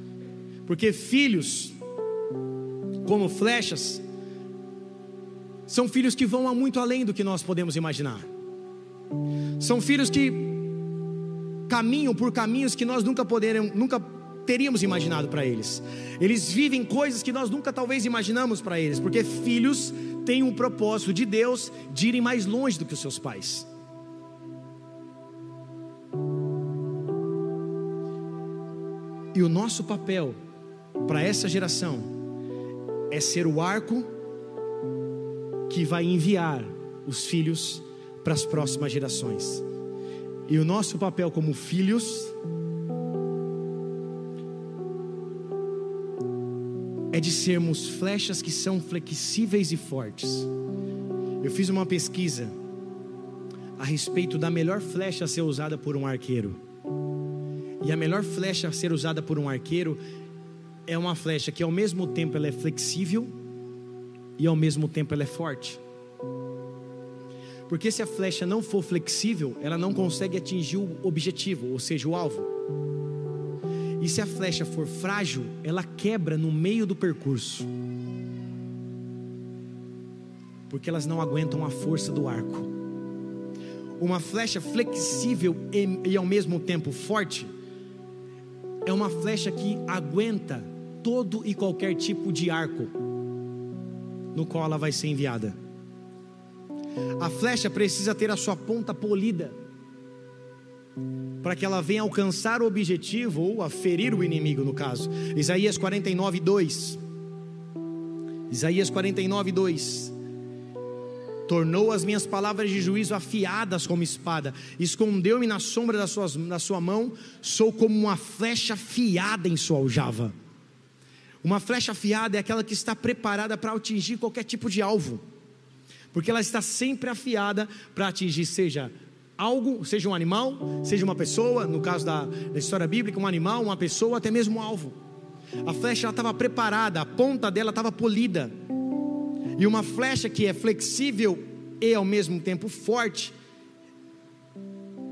Porque filhos, como flechas, são filhos que vão muito além do que nós podemos imaginar. São filhos que caminham por caminhos que nós nunca poderemos, nunca teríamos imaginado para eles. Eles vivem coisas que nós nunca talvez imaginamos para eles, porque filhos têm um propósito de Deus de irem mais longe do que os seus pais. E o nosso papel para essa geração é ser o arco que vai enviar os filhos para as próximas gerações. E o nosso papel como filhos é de sermos flechas que são flexíveis e fortes. Eu fiz uma pesquisa a respeito da melhor flecha a ser usada por um arqueiro. E a melhor flecha a ser usada por um arqueiro é uma flecha que ao mesmo tempo ela é flexível e ao mesmo tempo ela é forte. Porque se a flecha não for flexível, ela não consegue atingir o objetivo, ou seja, o alvo. E se a flecha for frágil, ela quebra no meio do percurso. Porque elas não aguentam a força do arco. Uma flecha flexível e, e ao mesmo tempo forte é uma flecha que aguenta todo e qualquer tipo de arco no qual ela vai ser enviada. A flecha precisa ter a sua ponta polida para que ela venha alcançar o objetivo ou a ferir o inimigo, no caso. Isaías 49, 2. Isaías 49, 2. Tornou as minhas palavras de juízo afiadas como espada, escondeu-me na sombra da da sua mão, sou como uma flecha afiada em sua aljava. Uma flecha afiada é aquela que está preparada para atingir qualquer tipo de alvo, porque ela está sempre afiada para atingir, seja algo, seja um animal, seja uma pessoa, no caso da, da história bíblica, um animal, uma pessoa, até mesmo um alvo. A flecha estava preparada, a ponta dela estava polida. E uma flecha que é flexível e ao mesmo tempo forte,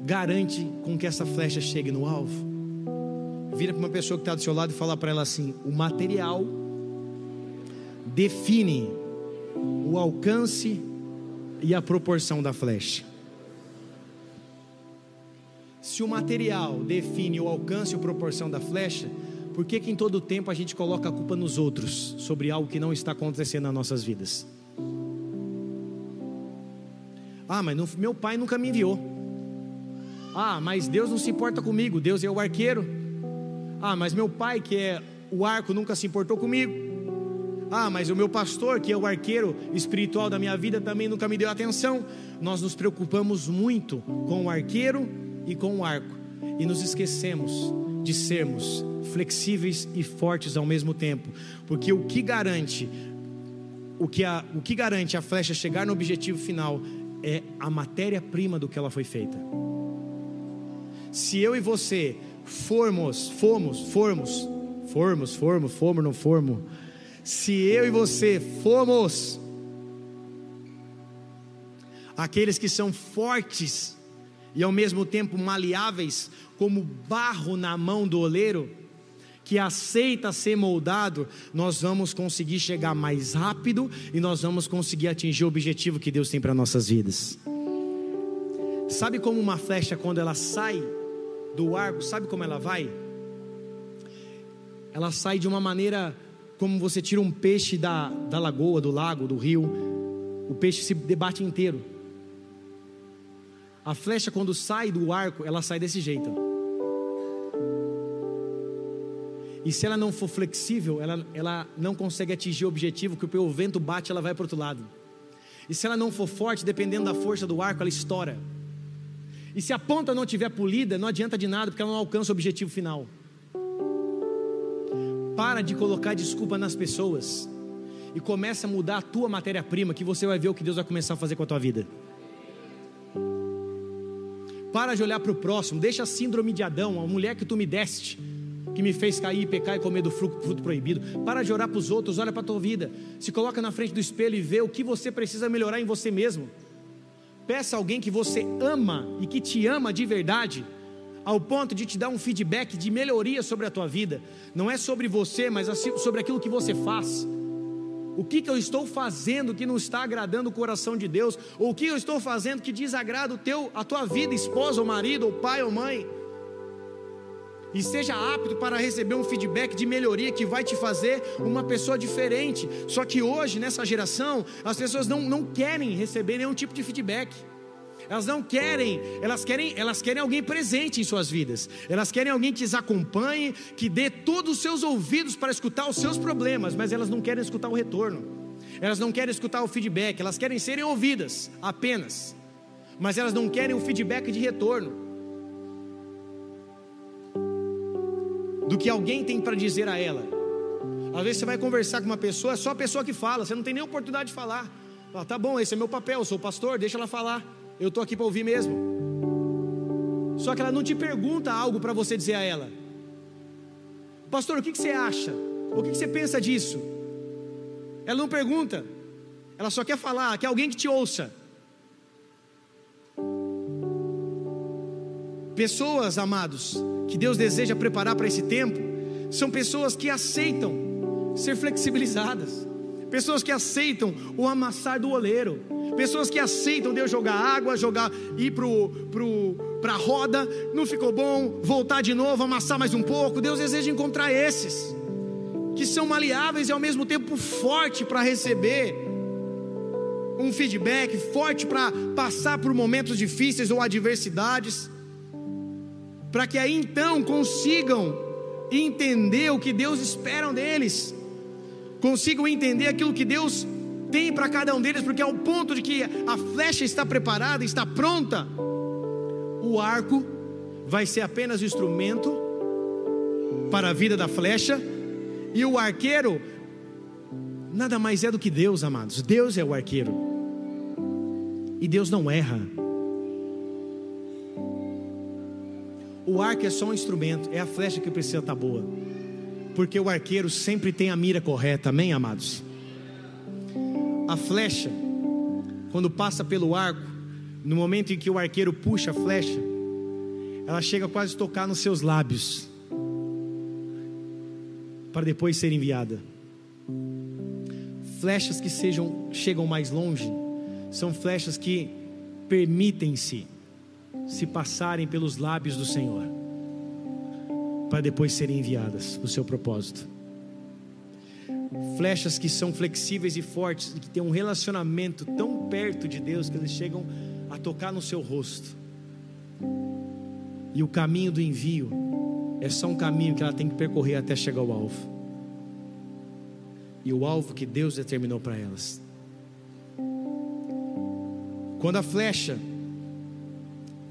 garante com que essa flecha chegue no alvo. Vira para uma pessoa que está do seu lado e fala para ela assim: o material define o alcance e a proporção da flecha. Se o material define o alcance e a proporção da flecha, por que, que em todo tempo a gente coloca a culpa nos outros sobre algo que não está acontecendo nas nossas vidas? Ah, mas não, meu pai nunca me enviou. Ah, mas Deus não se importa comigo, Deus é o arqueiro. Ah, mas meu pai, que é o arco, nunca se importou comigo. Ah, mas o meu pastor, que é o arqueiro espiritual da minha vida, também nunca me deu atenção. Nós nos preocupamos muito com o arqueiro e com o arco, e nos esquecemos de sermos flexíveis e fortes ao mesmo tempo, porque o que garante o que, a, o que garante a flecha chegar no objetivo final é a matéria-prima do que ela foi feita. Se eu e você formos, fomos, formos, formos, formos, fomos, não formos. Se eu e você fomos aqueles que são fortes e ao mesmo tempo maleáveis, como barro na mão do oleiro, que aceita ser moldado, nós vamos conseguir chegar mais rápido e nós vamos conseguir atingir o objetivo que Deus tem para nossas vidas. Sabe como uma flecha, quando ela sai do arco, sabe como ela vai? Ela sai de uma maneira como você tira um peixe da, da lagoa, do lago, do rio, o peixe se debate inteiro. A flecha, quando sai do arco, ela sai desse jeito. E se ela não for flexível, ela, ela não consegue atingir o objetivo, que o vento bate, ela vai para o outro lado. E se ela não for forte, dependendo da força do arco, ela estoura. E se a ponta não estiver polida, não adianta de nada, porque ela não alcança o objetivo final. Para de colocar desculpa nas pessoas e começa a mudar a tua matéria-prima, que você vai ver o que Deus vai começar a fazer com a tua vida. Para de olhar para o próximo, deixa a síndrome de Adão, a mulher que tu me deste, que me fez cair, pecar e comer do fruto, fruto proibido. Para de orar para os outros, olha para a tua vida. Se coloca na frente do espelho e vê o que você precisa melhorar em você mesmo. Peça a alguém que você ama e que te ama de verdade, ao ponto de te dar um feedback de melhoria sobre a tua vida. Não é sobre você, mas sobre aquilo que você faz. O que, que eu estou fazendo que não está agradando o coração de Deus? Ou o que eu estou fazendo que desagrada o teu, a tua vida, esposa ou marido, ou pai ou mãe? E seja apto para receber um feedback de melhoria que vai te fazer uma pessoa diferente. Só que hoje, nessa geração, as pessoas não, não querem receber nenhum tipo de feedback. Elas não querem, elas querem, elas querem alguém presente em suas vidas. Elas querem alguém que as acompanhe, que dê todos os seus ouvidos para escutar os seus problemas, mas elas não querem escutar o retorno. Elas não querem escutar o feedback, elas querem serem ouvidas apenas. Mas elas não querem o feedback de retorno. Do que alguém tem para dizer a ela. Às vezes você vai conversar com uma pessoa, é só a pessoa que fala, você não tem nem oportunidade de falar. Fala, tá bom, esse é meu papel, eu sou pastor, deixa ela falar eu estou aqui para ouvir mesmo. Só que ela não te pergunta algo para você dizer a ela. Pastor, o que, que você acha? O que, que você pensa disso? Ela não pergunta. Ela só quer falar, quer alguém que te ouça. Pessoas, amados, que Deus deseja preparar para esse tempo, são pessoas que aceitam ser flexibilizadas, pessoas que aceitam o amassar do oleiro, pessoas que aceitam Deus jogar água, jogar, ir para pro, pro, a roda, não ficou bom, voltar de novo, amassar mais um pouco. Deus deseja encontrar esses, que são maleáveis e ao mesmo tempo forte para receber um feedback, forte para passar por momentos difíceis ou adversidades, para que aí então consigam entender o que Deus espera deles consigam entender aquilo que Deus tem para cada um deles, porque ao ponto de que a flecha está preparada, está pronta, o arco vai ser apenas o instrumento para a vida da flecha, e o arqueiro nada mais é do que Deus, amados. Deus é o arqueiro, e Deus não erra. O arco é só um instrumento, é a flecha que precisa estar boa porque o arqueiro sempre tem a mira correta, amém, amados? A flecha, quando passa pelo arco, no momento em que o arqueiro puxa a flecha, ela chega quase a tocar nos seus lábios, para depois ser enviada. Flechas que sejam chegam mais longe são flechas que permitem-se se passarem pelos lábios do Senhor para depois serem enviadas no seu propósito. Flechas que são flexíveis e fortes, que têm um relacionamento tão perto de Deus que eles chegam a tocar no seu rosto. E o caminho do envio é só um caminho que ela tem que percorrer até chegar ao alvo. E o alvo que Deus determinou para elas. Quando a flecha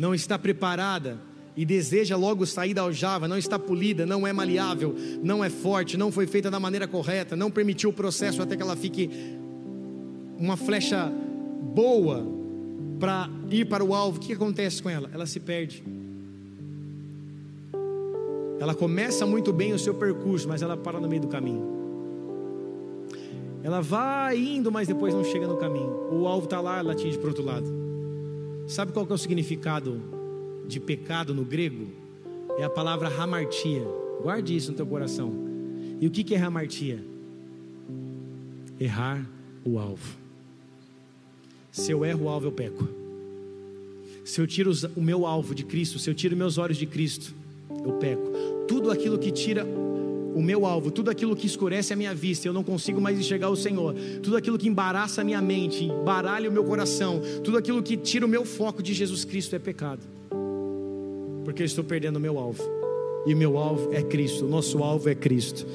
não está preparada e deseja logo sair da aljava, não está polida, não é maleável, não é forte, não foi feita da maneira correta, não permitiu o processo até que ela fique uma flecha boa para ir para o alvo, o que acontece com ela? Ela se perde. Ela começa muito bem o seu percurso, mas ela para no meio do caminho. Ela vai indo, mas depois não chega no caminho. O alvo está lá, ela atinge para o outro lado. Sabe qual que é o significado de pecado no grego é a palavra hamartia. Guarde isso no teu coração. E o que é hamartia? Errar o alvo. Se eu erro o alvo, eu peco. Se eu tiro o meu alvo de Cristo, se eu tiro meus olhos de Cristo, eu peco. Tudo aquilo que tira o meu alvo, tudo aquilo que escurece a minha vista, eu não consigo mais enxergar o Senhor, tudo aquilo que embaraça a minha mente, embaralha o meu coração, tudo aquilo que tira o meu foco de Jesus Cristo é pecado porque eu estou perdendo o meu alvo. E o meu alvo é Cristo, o nosso alvo é Cristo.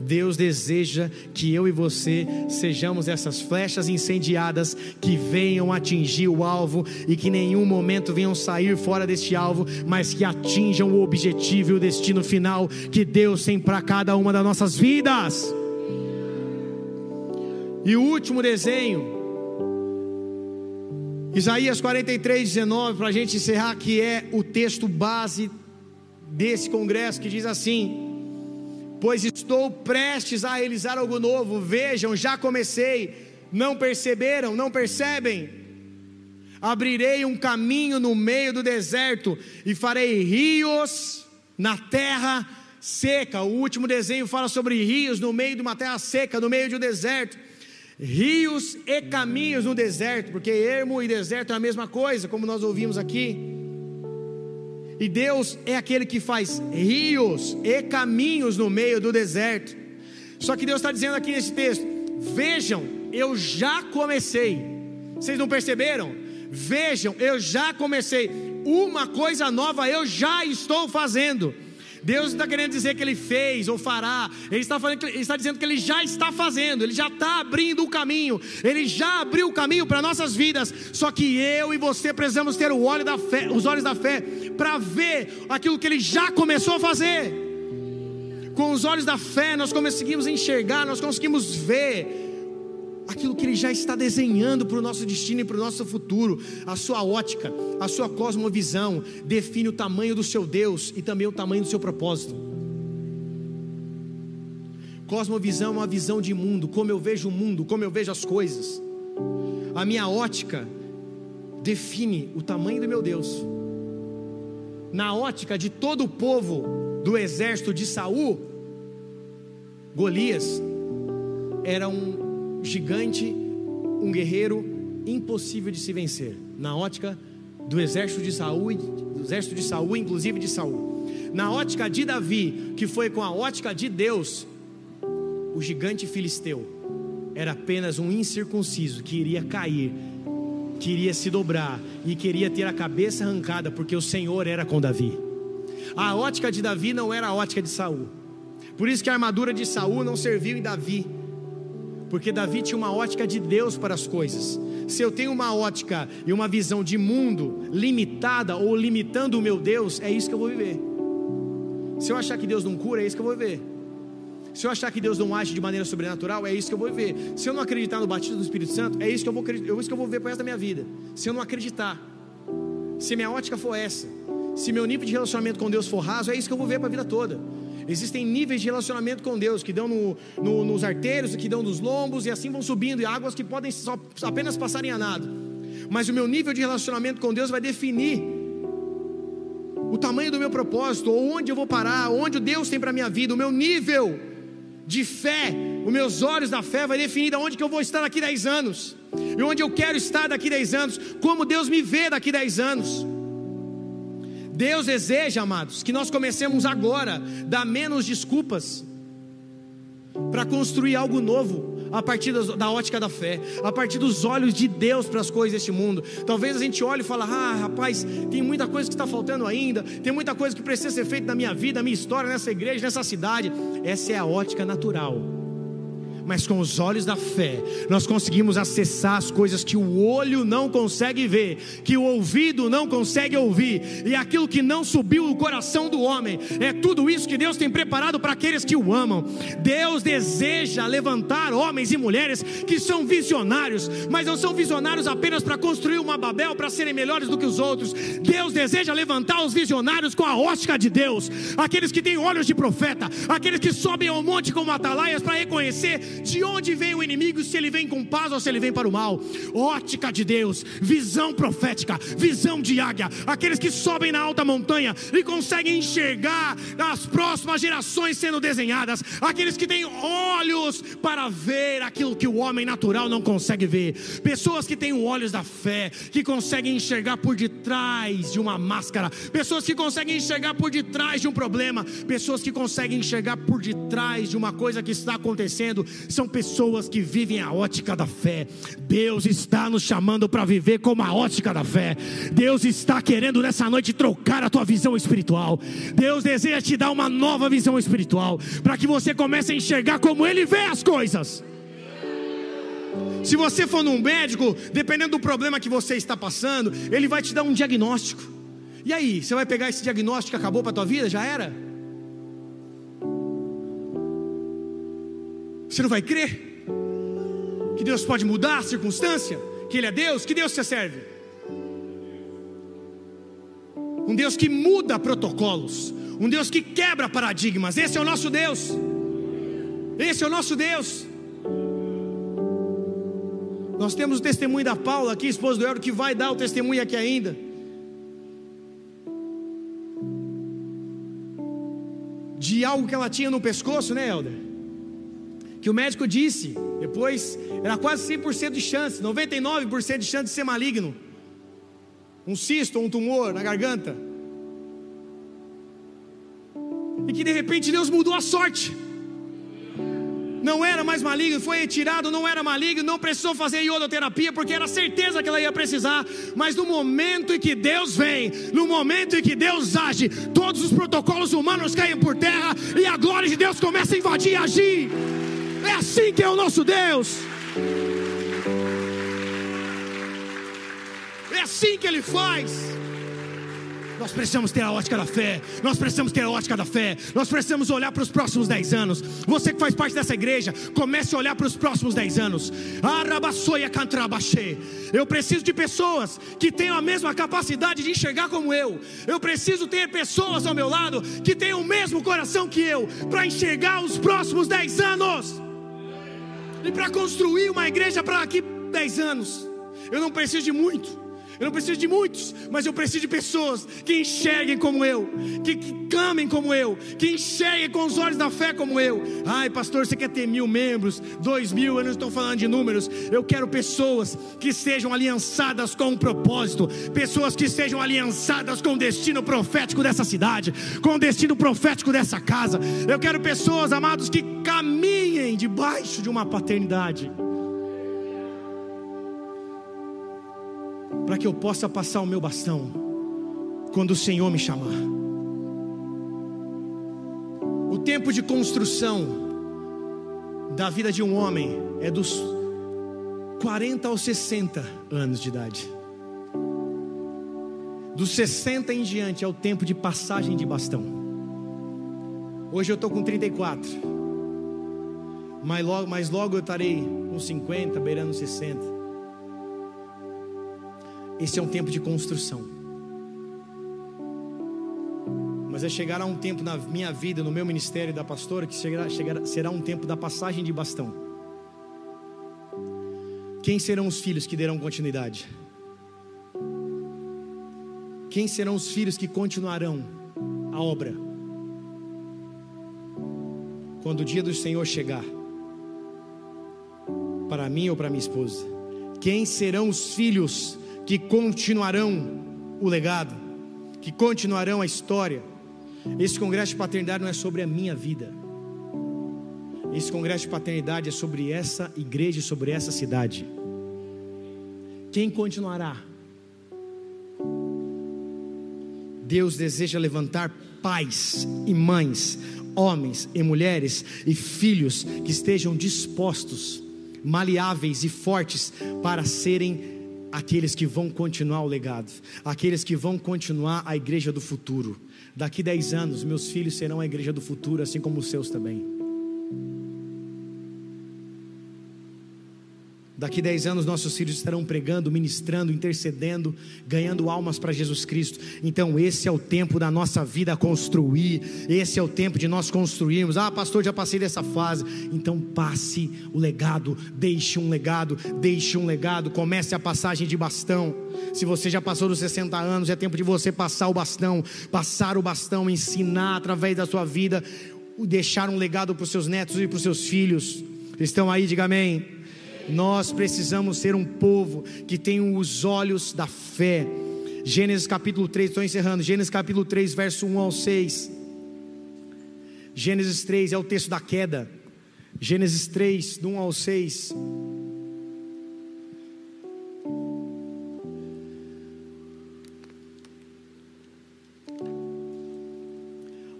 Deus deseja que eu e você sejamos essas flechas incendiadas que venham atingir o alvo e que em nenhum momento venham sair fora deste alvo, mas que atinjam o objetivo e o destino final que Deus tem para cada uma das nossas vidas. E o último desenho Isaías 43, 19, para a gente encerrar, que é o texto base desse congresso, que diz assim: Pois estou prestes a realizar algo novo, vejam, já comecei, não perceberam, não percebem? Abrirei um caminho no meio do deserto e farei rios na terra seca. O último desenho fala sobre rios no meio de uma terra seca, no meio de um deserto rios e caminhos no deserto, porque ermo e deserto é a mesma coisa, como nós ouvimos aqui. E Deus é aquele que faz rios e caminhos no meio do deserto. Só que Deus está dizendo aqui nesse texto: vejam, eu já comecei. Vocês não perceberam? Vejam, eu já comecei, uma coisa nova eu já estou fazendo. Deus está querendo dizer que Ele fez ou fará, Ele está, falando, ele está dizendo que Ele já está fazendo, Ele já está abrindo o caminho, Ele já abriu o caminho para nossas vidas. Só que eu e você precisamos ter o olho da fé, os olhos da fé para ver aquilo que Ele já começou a fazer. Com os olhos da fé, nós conseguimos enxergar, nós conseguimos ver aquilo que Ele já está desenhando para o nosso destino e para o nosso futuro. A sua ótica, a sua cosmovisão define o tamanho do seu Deus e também o tamanho do seu propósito. Cosmovisão é uma visão de mundo, como eu vejo o mundo, como eu vejo as coisas. A minha ótica define o tamanho do meu Deus. Na ótica de todo o povo do exército de Saul, Golias era um gigante, um guerreiro impossível de se vencer, na ótica do exército de Saul, do exército de Saul, inclusive de Saul. Na ótica de Davi, que foi com a ótica de Deus, o gigante filisteu era apenas um incircunciso que iria cair, queria se dobrar e queria ter a cabeça arrancada, porque o Senhor era com Davi. A ótica de Davi não era a ótica de Saul. Por isso que a armadura de Saul não serviu em Davi porque Davi tinha uma ótica de Deus para as coisas. Se eu tenho uma ótica e uma visão de mundo limitada ou limitando o meu Deus, é isso que eu vou viver. Se eu achar que Deus não cura, é isso que eu vou viver. Se eu achar que Deus não age de maneira sobrenatural, é isso que eu vou viver. Se eu não acreditar no batismo do Espírito Santo, é isso que eu vou, é isso que eu vou ver para esta da minha vida. Se eu não acreditar, se minha ótica for essa, se meu nível de relacionamento com Deus for raso, é isso que eu vou ver para a vida toda. Existem níveis de relacionamento com Deus que dão no, no, nos arteiros, que dão nos lombos, e assim vão subindo, e águas que podem só, apenas passarem a nado. Mas o meu nível de relacionamento com Deus vai definir o tamanho do meu propósito, ou onde eu vou parar, onde Deus tem para minha vida, o meu nível de fé, os meus olhos da fé vai definir aonde que eu vou estar daqui 10 anos, e onde eu quero estar daqui 10 anos, como Deus me vê daqui 10 anos. Deus deseja, amados, que nós comecemos agora, dar menos desculpas, para construir algo novo, a partir da ótica da fé, a partir dos olhos de Deus para as coisas deste mundo. Talvez a gente olhe e fale: ah, rapaz, tem muita coisa que está faltando ainda, tem muita coisa que precisa ser feita na minha vida, na minha história, nessa igreja, nessa cidade. Essa é a ótica natural mas com os olhos da fé, nós conseguimos acessar as coisas que o olho não consegue ver, que o ouvido não consegue ouvir, e aquilo que não subiu o coração do homem, é tudo isso que Deus tem preparado para aqueles que o amam. Deus deseja levantar homens e mulheres que são visionários, mas não são visionários apenas para construir uma Babel para serem melhores do que os outros. Deus deseja levantar os visionários com a ótica de Deus, aqueles que têm olhos de profeta, aqueles que sobem ao monte como atalaias para reconhecer de onde vem o inimigo, se ele vem com paz ou se ele vem para o mal. Ótica de Deus, visão profética, visão de águia. Aqueles que sobem na alta montanha e conseguem enxergar as próximas gerações sendo desenhadas. Aqueles que têm olhos para ver aquilo que o homem natural não consegue ver. Pessoas que têm olhos da fé, que conseguem enxergar por detrás de uma máscara. Pessoas que conseguem enxergar por detrás de um problema. Pessoas que conseguem enxergar por detrás de uma coisa que está acontecendo são pessoas que vivem a ótica da fé. Deus está nos chamando para viver como a ótica da fé. Deus está querendo nessa noite trocar a tua visão espiritual. Deus deseja te dar uma nova visão espiritual, para que você comece a enxergar como Ele vê as coisas. Se você for num médico, dependendo do problema que você está passando, ele vai te dar um diagnóstico. E aí, você vai pegar esse diagnóstico que acabou para a tua vida? Já era? Você não vai crer? Que Deus pode mudar a circunstância? Que Ele é Deus? Que Deus você serve? Um Deus que muda protocolos, um Deus que quebra paradigmas. Esse é o nosso Deus. Esse é o nosso Deus. Nós temos o testemunho da Paula aqui, esposa do Euro, que vai dar o testemunho aqui ainda. De algo que ela tinha no pescoço, né, Helder? Que o médico disse, depois era quase 100% de chance, 99% de chance de ser maligno. Um cisto ou um tumor na garganta. E que de repente Deus mudou a sorte. não era mais maligno, foi retirado, não era maligno, não precisou fazer iodoterapia, porque era certeza que ela ia precisar. Mas no momento em que Deus vem, no momento em que Deus age, todos os protocolos humanos caem por terra e a glória de Deus começa a invadir e agir. É assim que é o nosso Deus. É assim que Ele faz. Nós precisamos ter a ótica da fé. Nós precisamos ter a ótica da fé. Nós precisamos olhar para os próximos 10 anos. Você que faz parte dessa igreja, comece a olhar para os próximos 10 anos. Eu preciso de pessoas que tenham a mesma capacidade de enxergar como eu. Eu preciso ter pessoas ao meu lado que tenham o mesmo coração que eu para enxergar os próximos 10 anos. E para construir uma igreja para daqui 10 anos. Eu não preciso de muito. Eu não preciso de muitos, mas eu preciso de pessoas que enxerguem como eu, que, que como eu, que enxerguem com os olhos da fé como eu. Ai, pastor, você quer ter mil membros, dois mil? Eu não estou falando de números. Eu quero pessoas que sejam aliançadas com um propósito, pessoas que sejam aliançadas com o destino profético dessa cidade, com o destino profético dessa casa. Eu quero pessoas, amados, que caminhem debaixo de uma paternidade. para que eu possa passar o meu bastão quando o Senhor me chamar. O tempo de construção da vida de um homem é dos 40 aos 60 anos de idade. Dos 60 em diante é o tempo de passagem de bastão. Hoje eu estou com 34. Mas logo, mas logo eu estarei com 50, beirando 60. Esse é um tempo de construção. Mas é chegar a um tempo na minha vida, no meu ministério da pastora, que chegará, chegará, será um tempo da passagem de bastão. Quem serão os filhos que derão continuidade? Quem serão os filhos que continuarão a obra? Quando o dia do Senhor chegar, para mim ou para minha esposa, quem serão os filhos que continuarão o legado, que continuarão a história. Esse congresso de paternidade não é sobre a minha vida. Esse congresso de paternidade é sobre essa igreja, sobre essa cidade. Quem continuará? Deus deseja levantar pais e mães, homens e mulheres e filhos que estejam dispostos, maleáveis e fortes para serem aqueles que vão continuar o legado, aqueles que vão continuar a igreja do futuro. Daqui 10 anos, meus filhos serão a igreja do futuro, assim como os seus também. Daqui 10 anos, nossos filhos estarão pregando, ministrando, intercedendo, ganhando almas para Jesus Cristo. Então, esse é o tempo da nossa vida construir. Esse é o tempo de nós construirmos. Ah, pastor, já passei dessa fase. Então, passe o legado, deixe um legado, deixe um legado. Comece a passagem de bastão. Se você já passou dos 60 anos, é tempo de você passar o bastão, passar o bastão, ensinar através da sua vida, deixar um legado para os seus netos e para os seus filhos. Estão aí, diga amém. Nós precisamos ser um povo que tem os olhos da fé. Gênesis capítulo 3, estou encerrando. Gênesis capítulo 3, verso 1 ao 6. Gênesis 3 é o texto da queda. Gênesis 3, do 1 ao 6.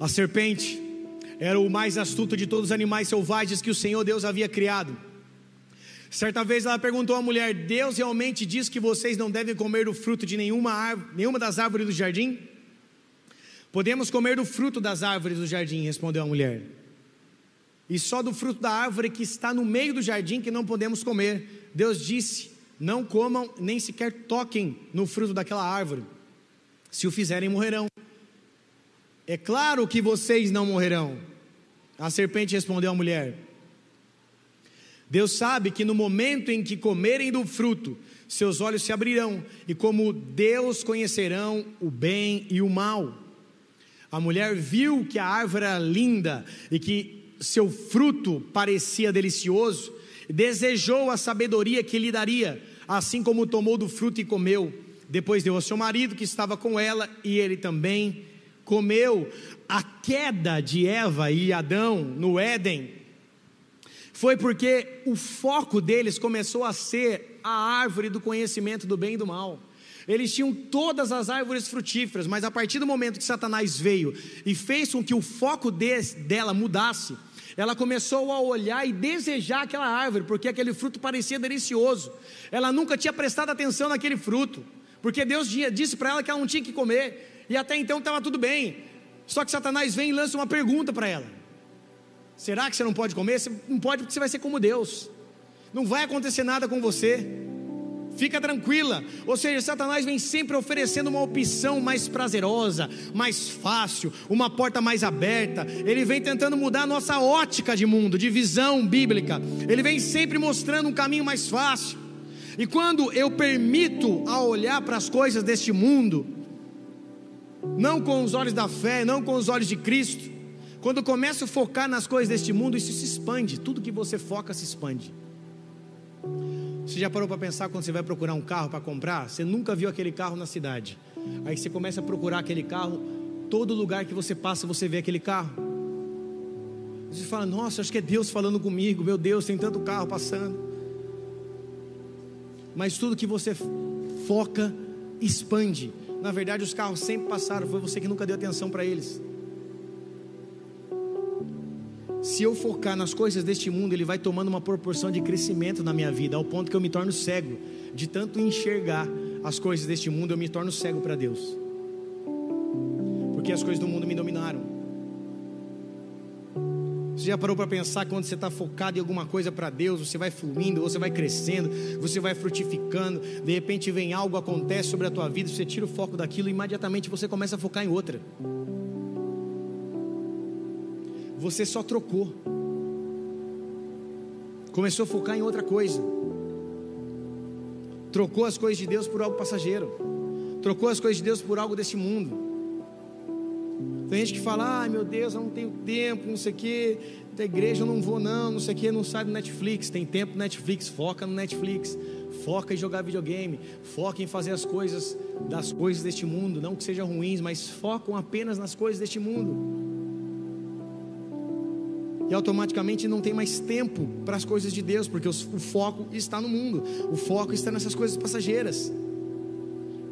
A serpente era o mais astuto de todos os animais selvagens que o Senhor Deus havia criado. Certa vez ela perguntou à mulher: Deus realmente diz que vocês não devem comer do fruto de nenhuma, árvore, nenhuma das árvores do jardim? Podemos comer do fruto das árvores do jardim, respondeu a mulher. E só do fruto da árvore que está no meio do jardim que não podemos comer. Deus disse: Não comam, nem sequer toquem no fruto daquela árvore. Se o fizerem, morrerão. É claro que vocês não morrerão. A serpente respondeu à mulher: Deus sabe que no momento em que comerem do fruto, seus olhos se abrirão, e como Deus conhecerão o bem e o mal. A mulher viu que a árvore era linda e que seu fruto parecia delicioso, desejou a sabedoria que lhe daria, assim como tomou do fruto e comeu. Depois deu ao seu marido que estava com ela, e ele também comeu. A queda de Eva e Adão no Éden foi porque o foco deles começou a ser a árvore do conhecimento do bem e do mal. Eles tinham todas as árvores frutíferas, mas a partir do momento que Satanás veio e fez com que o foco dela mudasse, ela começou a olhar e desejar aquela árvore, porque aquele fruto parecia delicioso. Ela nunca tinha prestado atenção naquele fruto, porque Deus disse para ela que ela não tinha que comer, e até então estava tudo bem. Só que Satanás vem e lança uma pergunta para ela: Será que você não pode comer? Você não pode porque você vai ser como Deus, não vai acontecer nada com você fica tranquila. Ou seja, Satanás vem sempre oferecendo uma opção mais prazerosa, mais fácil, uma porta mais aberta. Ele vem tentando mudar a nossa ótica de mundo, de visão bíblica. Ele vem sempre mostrando um caminho mais fácil. E quando eu permito a olhar para as coisas deste mundo, não com os olhos da fé, não com os olhos de Cristo, quando eu começo a focar nas coisas deste mundo, isso se expande, tudo que você foca se expande. Você já parou para pensar quando você vai procurar um carro para comprar? Você nunca viu aquele carro na cidade. Aí você começa a procurar aquele carro, todo lugar que você passa você vê aquele carro. Você fala: Nossa, acho que é Deus falando comigo. Meu Deus, tem tanto carro passando. Mas tudo que você foca expande. Na verdade, os carros sempre passaram, foi você que nunca deu atenção para eles. Se eu focar nas coisas deste mundo, ele vai tomando uma proporção de crescimento na minha vida, ao ponto que eu me torno cego. De tanto enxergar as coisas deste mundo, eu me torno cego para Deus. Porque as coisas do mundo me dominaram. Você já parou para pensar quando você está focado em alguma coisa para Deus, você vai fluindo, você vai crescendo, você vai frutificando, de repente vem algo, acontece sobre a tua vida, você tira o foco daquilo e imediatamente você começa a focar em outra você só trocou. Começou a focar em outra coisa. Trocou as coisas de Deus por algo passageiro. Trocou as coisas de Deus por algo desse mundo. Tem gente que fala, ai meu Deus, eu não tenho tempo, não sei o que, da igreja eu não vou não, não sei o que, não sai do Netflix, tem tempo no Netflix, foca no Netflix, foca em jogar videogame, foca em fazer as coisas das coisas deste mundo, não que sejam ruins, mas focam apenas nas coisas deste mundo e automaticamente não tem mais tempo para as coisas de Deus, porque o foco está no mundo, o foco está nessas coisas passageiras.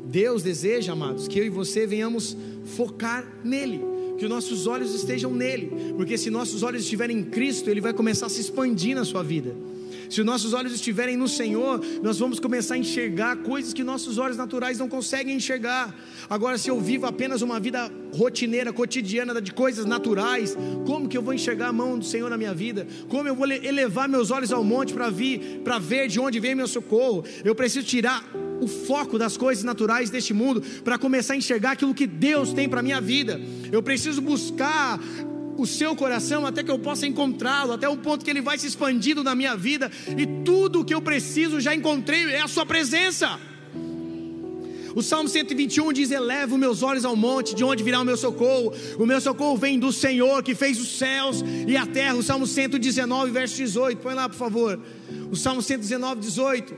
Deus deseja, amados, que eu e você venhamos focar nele, que os nossos olhos estejam nele, porque se nossos olhos estiverem em Cristo, ele vai começar a se expandir na sua vida. Se os nossos olhos estiverem no Senhor, nós vamos começar a enxergar coisas que nossos olhos naturais não conseguem enxergar. Agora, se eu vivo apenas uma vida rotineira, cotidiana de coisas naturais, como que eu vou enxergar a mão do Senhor na minha vida? Como eu vou elevar meus olhos ao monte para vir, para ver de onde vem meu socorro? Eu preciso tirar o foco das coisas naturais deste mundo para começar a enxergar aquilo que Deus tem para minha vida. Eu preciso buscar o seu coração até que eu possa encontrá-lo, até o ponto que ele vai se expandindo na minha vida, e tudo o que eu preciso já encontrei, é a sua presença. O Salmo 121 diz: Elevo meus olhos ao monte, de onde virá o meu socorro? O meu socorro vem do Senhor que fez os céus e a terra. O Salmo 119, verso 18. Põe lá, por favor. O Salmo 119, 18.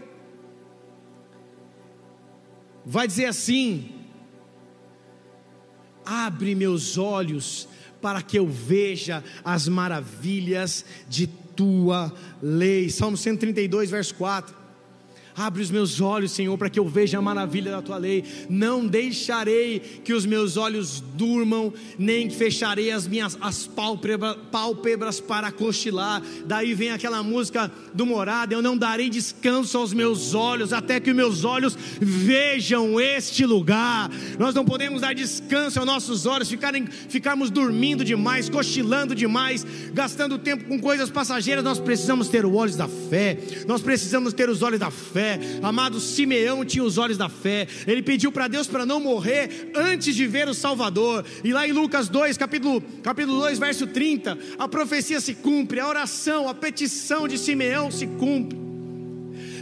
Vai dizer assim: Abre meus olhos para que eu veja as maravilhas de tua lei. Salmo 132, verso 4. Abre os meus olhos, Senhor, para que eu veja a maravilha da tua lei. Não deixarei que os meus olhos durmam, nem fecharei as minhas as pálpebras, pálpebras para cochilar. Daí vem aquela música do Morada: Eu não darei descanso aos meus olhos, até que os meus olhos vejam este lugar. Nós não podemos dar descanso aos nossos olhos, ficarem, ficarmos dormindo demais, cochilando demais, gastando tempo com coisas passageiras. Nós precisamos ter os olhos da fé, nós precisamos ter os olhos da fé fé. Amado Simeão tinha os olhos da fé. Ele pediu para Deus para não morrer antes de ver o Salvador. E lá em Lucas 2, capítulo, capítulo 2, verso 30, a profecia se cumpre, a oração, a petição de Simeão se cumpre.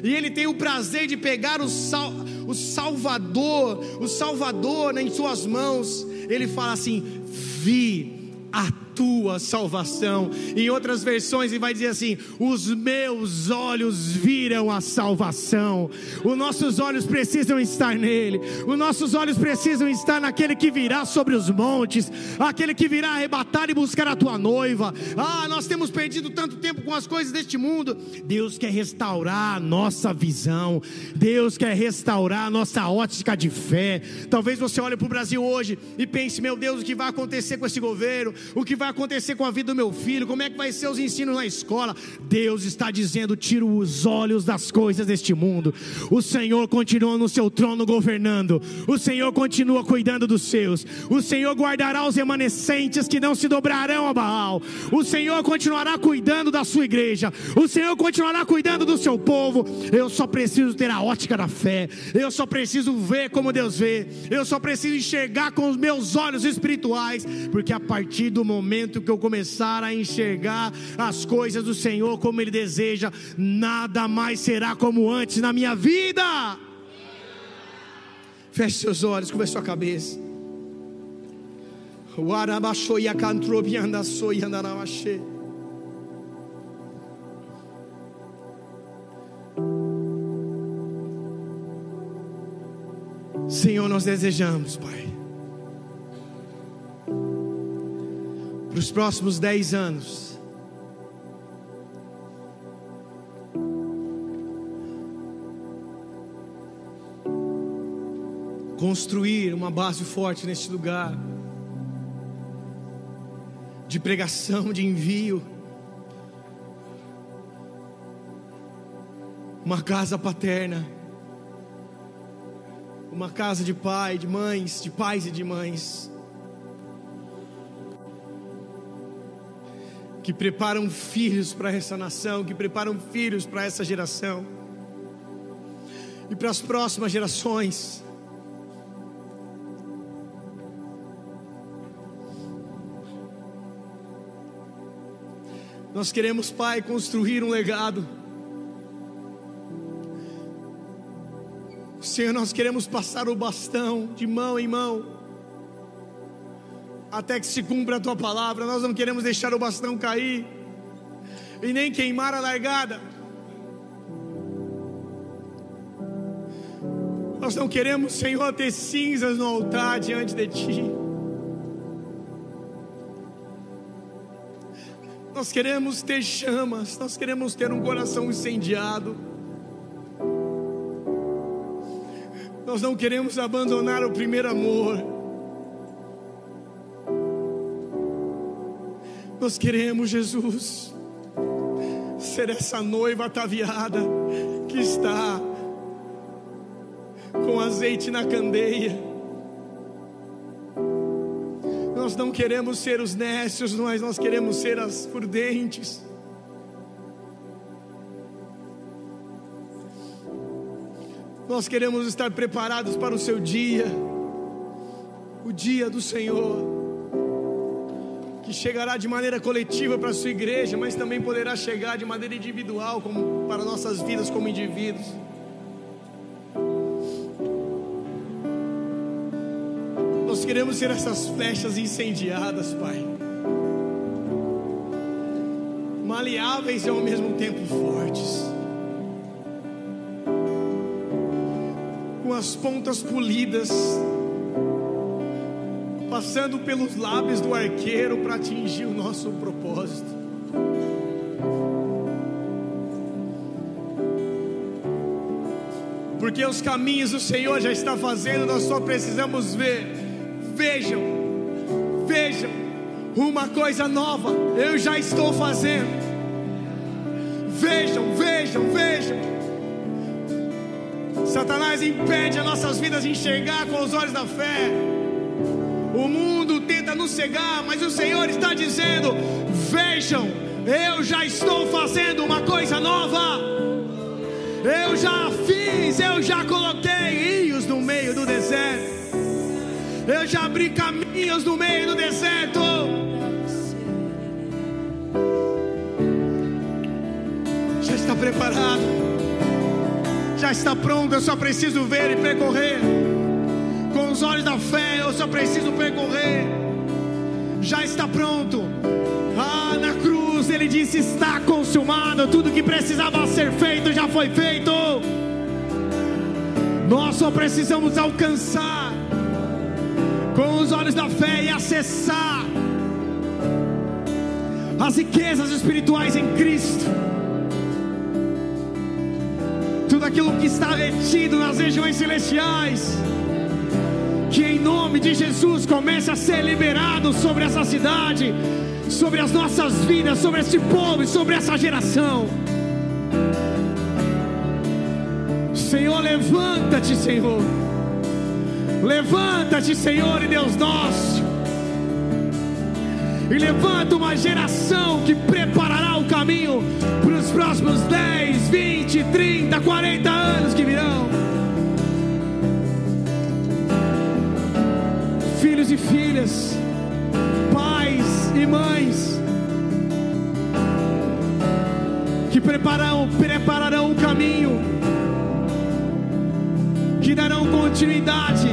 E ele tem o prazer de pegar o, sal, o Salvador, o Salvador em suas mãos. Ele fala assim: Vi a tua salvação. Em outras versões, ele vai dizer assim: os meus olhos viram a salvação. Os nossos olhos precisam estar nele, os nossos olhos precisam estar naquele que virá sobre os montes, aquele que virá arrebatar e buscar a tua noiva. Ah, nós temos perdido tanto tempo com as coisas deste mundo. Deus quer restaurar a nossa visão, Deus quer restaurar a nossa ótica de fé. Talvez você olhe para o Brasil hoje e pense: meu Deus, o que vai acontecer com esse governo? O que vai acontecer com a vida do meu filho? Como é que vai ser os ensinos na escola? Deus está dizendo: tira os olhos das coisas deste mundo. O Senhor continua no seu trono governando. O Senhor continua cuidando dos seus. O Senhor guardará os remanescentes que não se dobrarão a Baal. O Senhor continuará cuidando da sua igreja. O Senhor continuará cuidando do seu povo. Eu só preciso ter a ótica da fé. Eu só preciso ver como Deus vê. Eu só preciso enxergar com os meus olhos espirituais, porque a partir do momento que eu começar a enxergar as coisas do Senhor como ele deseja, nada mais será como antes na minha vida. Feche seus olhos, curva sua cabeça. Senhor, nós desejamos, Pai, para os próximos dez anos, construir uma base forte neste lugar, de pregação, de envio, uma casa paterna, uma casa de pai, de mães, de pais e de mães, que preparam filhos para essa nação, que preparam filhos para essa geração e para as próximas gerações. Nós queremos, Pai, construir um legado. Senhor, nós queremos passar o bastão de mão em mão, até que se cumpra a tua palavra. Nós não queremos deixar o bastão cair, e nem queimar a largada. Nós não queremos, Senhor, ter cinzas no altar diante de Ti. Nós queremos ter chamas, nós queremos ter um coração incendiado. Nós não queremos abandonar o primeiro amor. Nós queremos, Jesus, ser essa noiva ataviada que está com azeite na candeia nós não queremos ser os nécios, mas nós queremos ser as prudentes. Nós queremos estar preparados para o seu dia, o dia do Senhor, que chegará de maneira coletiva para a sua igreja, mas também poderá chegar de maneira individual, como para nossas vidas como indivíduos. Nós queremos ser essas flechas incendiadas, Pai. Maleáveis e ao mesmo tempo fortes. Com as pontas polidas, passando pelos lábios do arqueiro para atingir o nosso propósito. Porque os caminhos o Senhor já está fazendo, nós só precisamos ver Vejam, vejam, uma coisa nova eu já estou fazendo. Vejam, vejam, vejam. Satanás impede as nossas vidas de enxergar com os olhos da fé. O mundo tenta nos cegar, mas o Senhor está dizendo: Vejam, eu já estou fazendo uma coisa nova. Eu já fiz, eu já coloquei rios no meio do deserto. Eu já abri caminhos no meio do deserto. Já está preparado. Já está pronto. Eu só preciso ver e percorrer. Os olhos da fé, eu só preciso percorrer. Já está pronto. Ele disse: Está consumado, tudo que precisava ser feito já foi feito. Nós só precisamos alcançar com os olhos da fé e acessar as riquezas espirituais em Cristo. Tudo aquilo que está retido nas regiões celestiais, que em nome de Jesus comece a ser liberado sobre essa cidade, sobre as nossas vidas, sobre este povo sobre essa geração. Senhor, levanta-te, Senhor. Levanta-te, Senhor e Deus nosso. E levanta uma geração que preparará o caminho para os próximos 10, 20, 30, 40 anos que virão. Filhos e filhas, pais e mães, que prepararão, prepararão o caminho que darão continuidade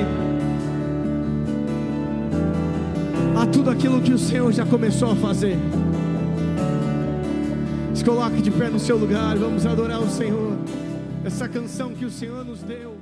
a tudo aquilo que o Senhor já começou a fazer. Se coloque de pé no seu lugar, vamos adorar o Senhor. Essa canção que o Senhor nos deu.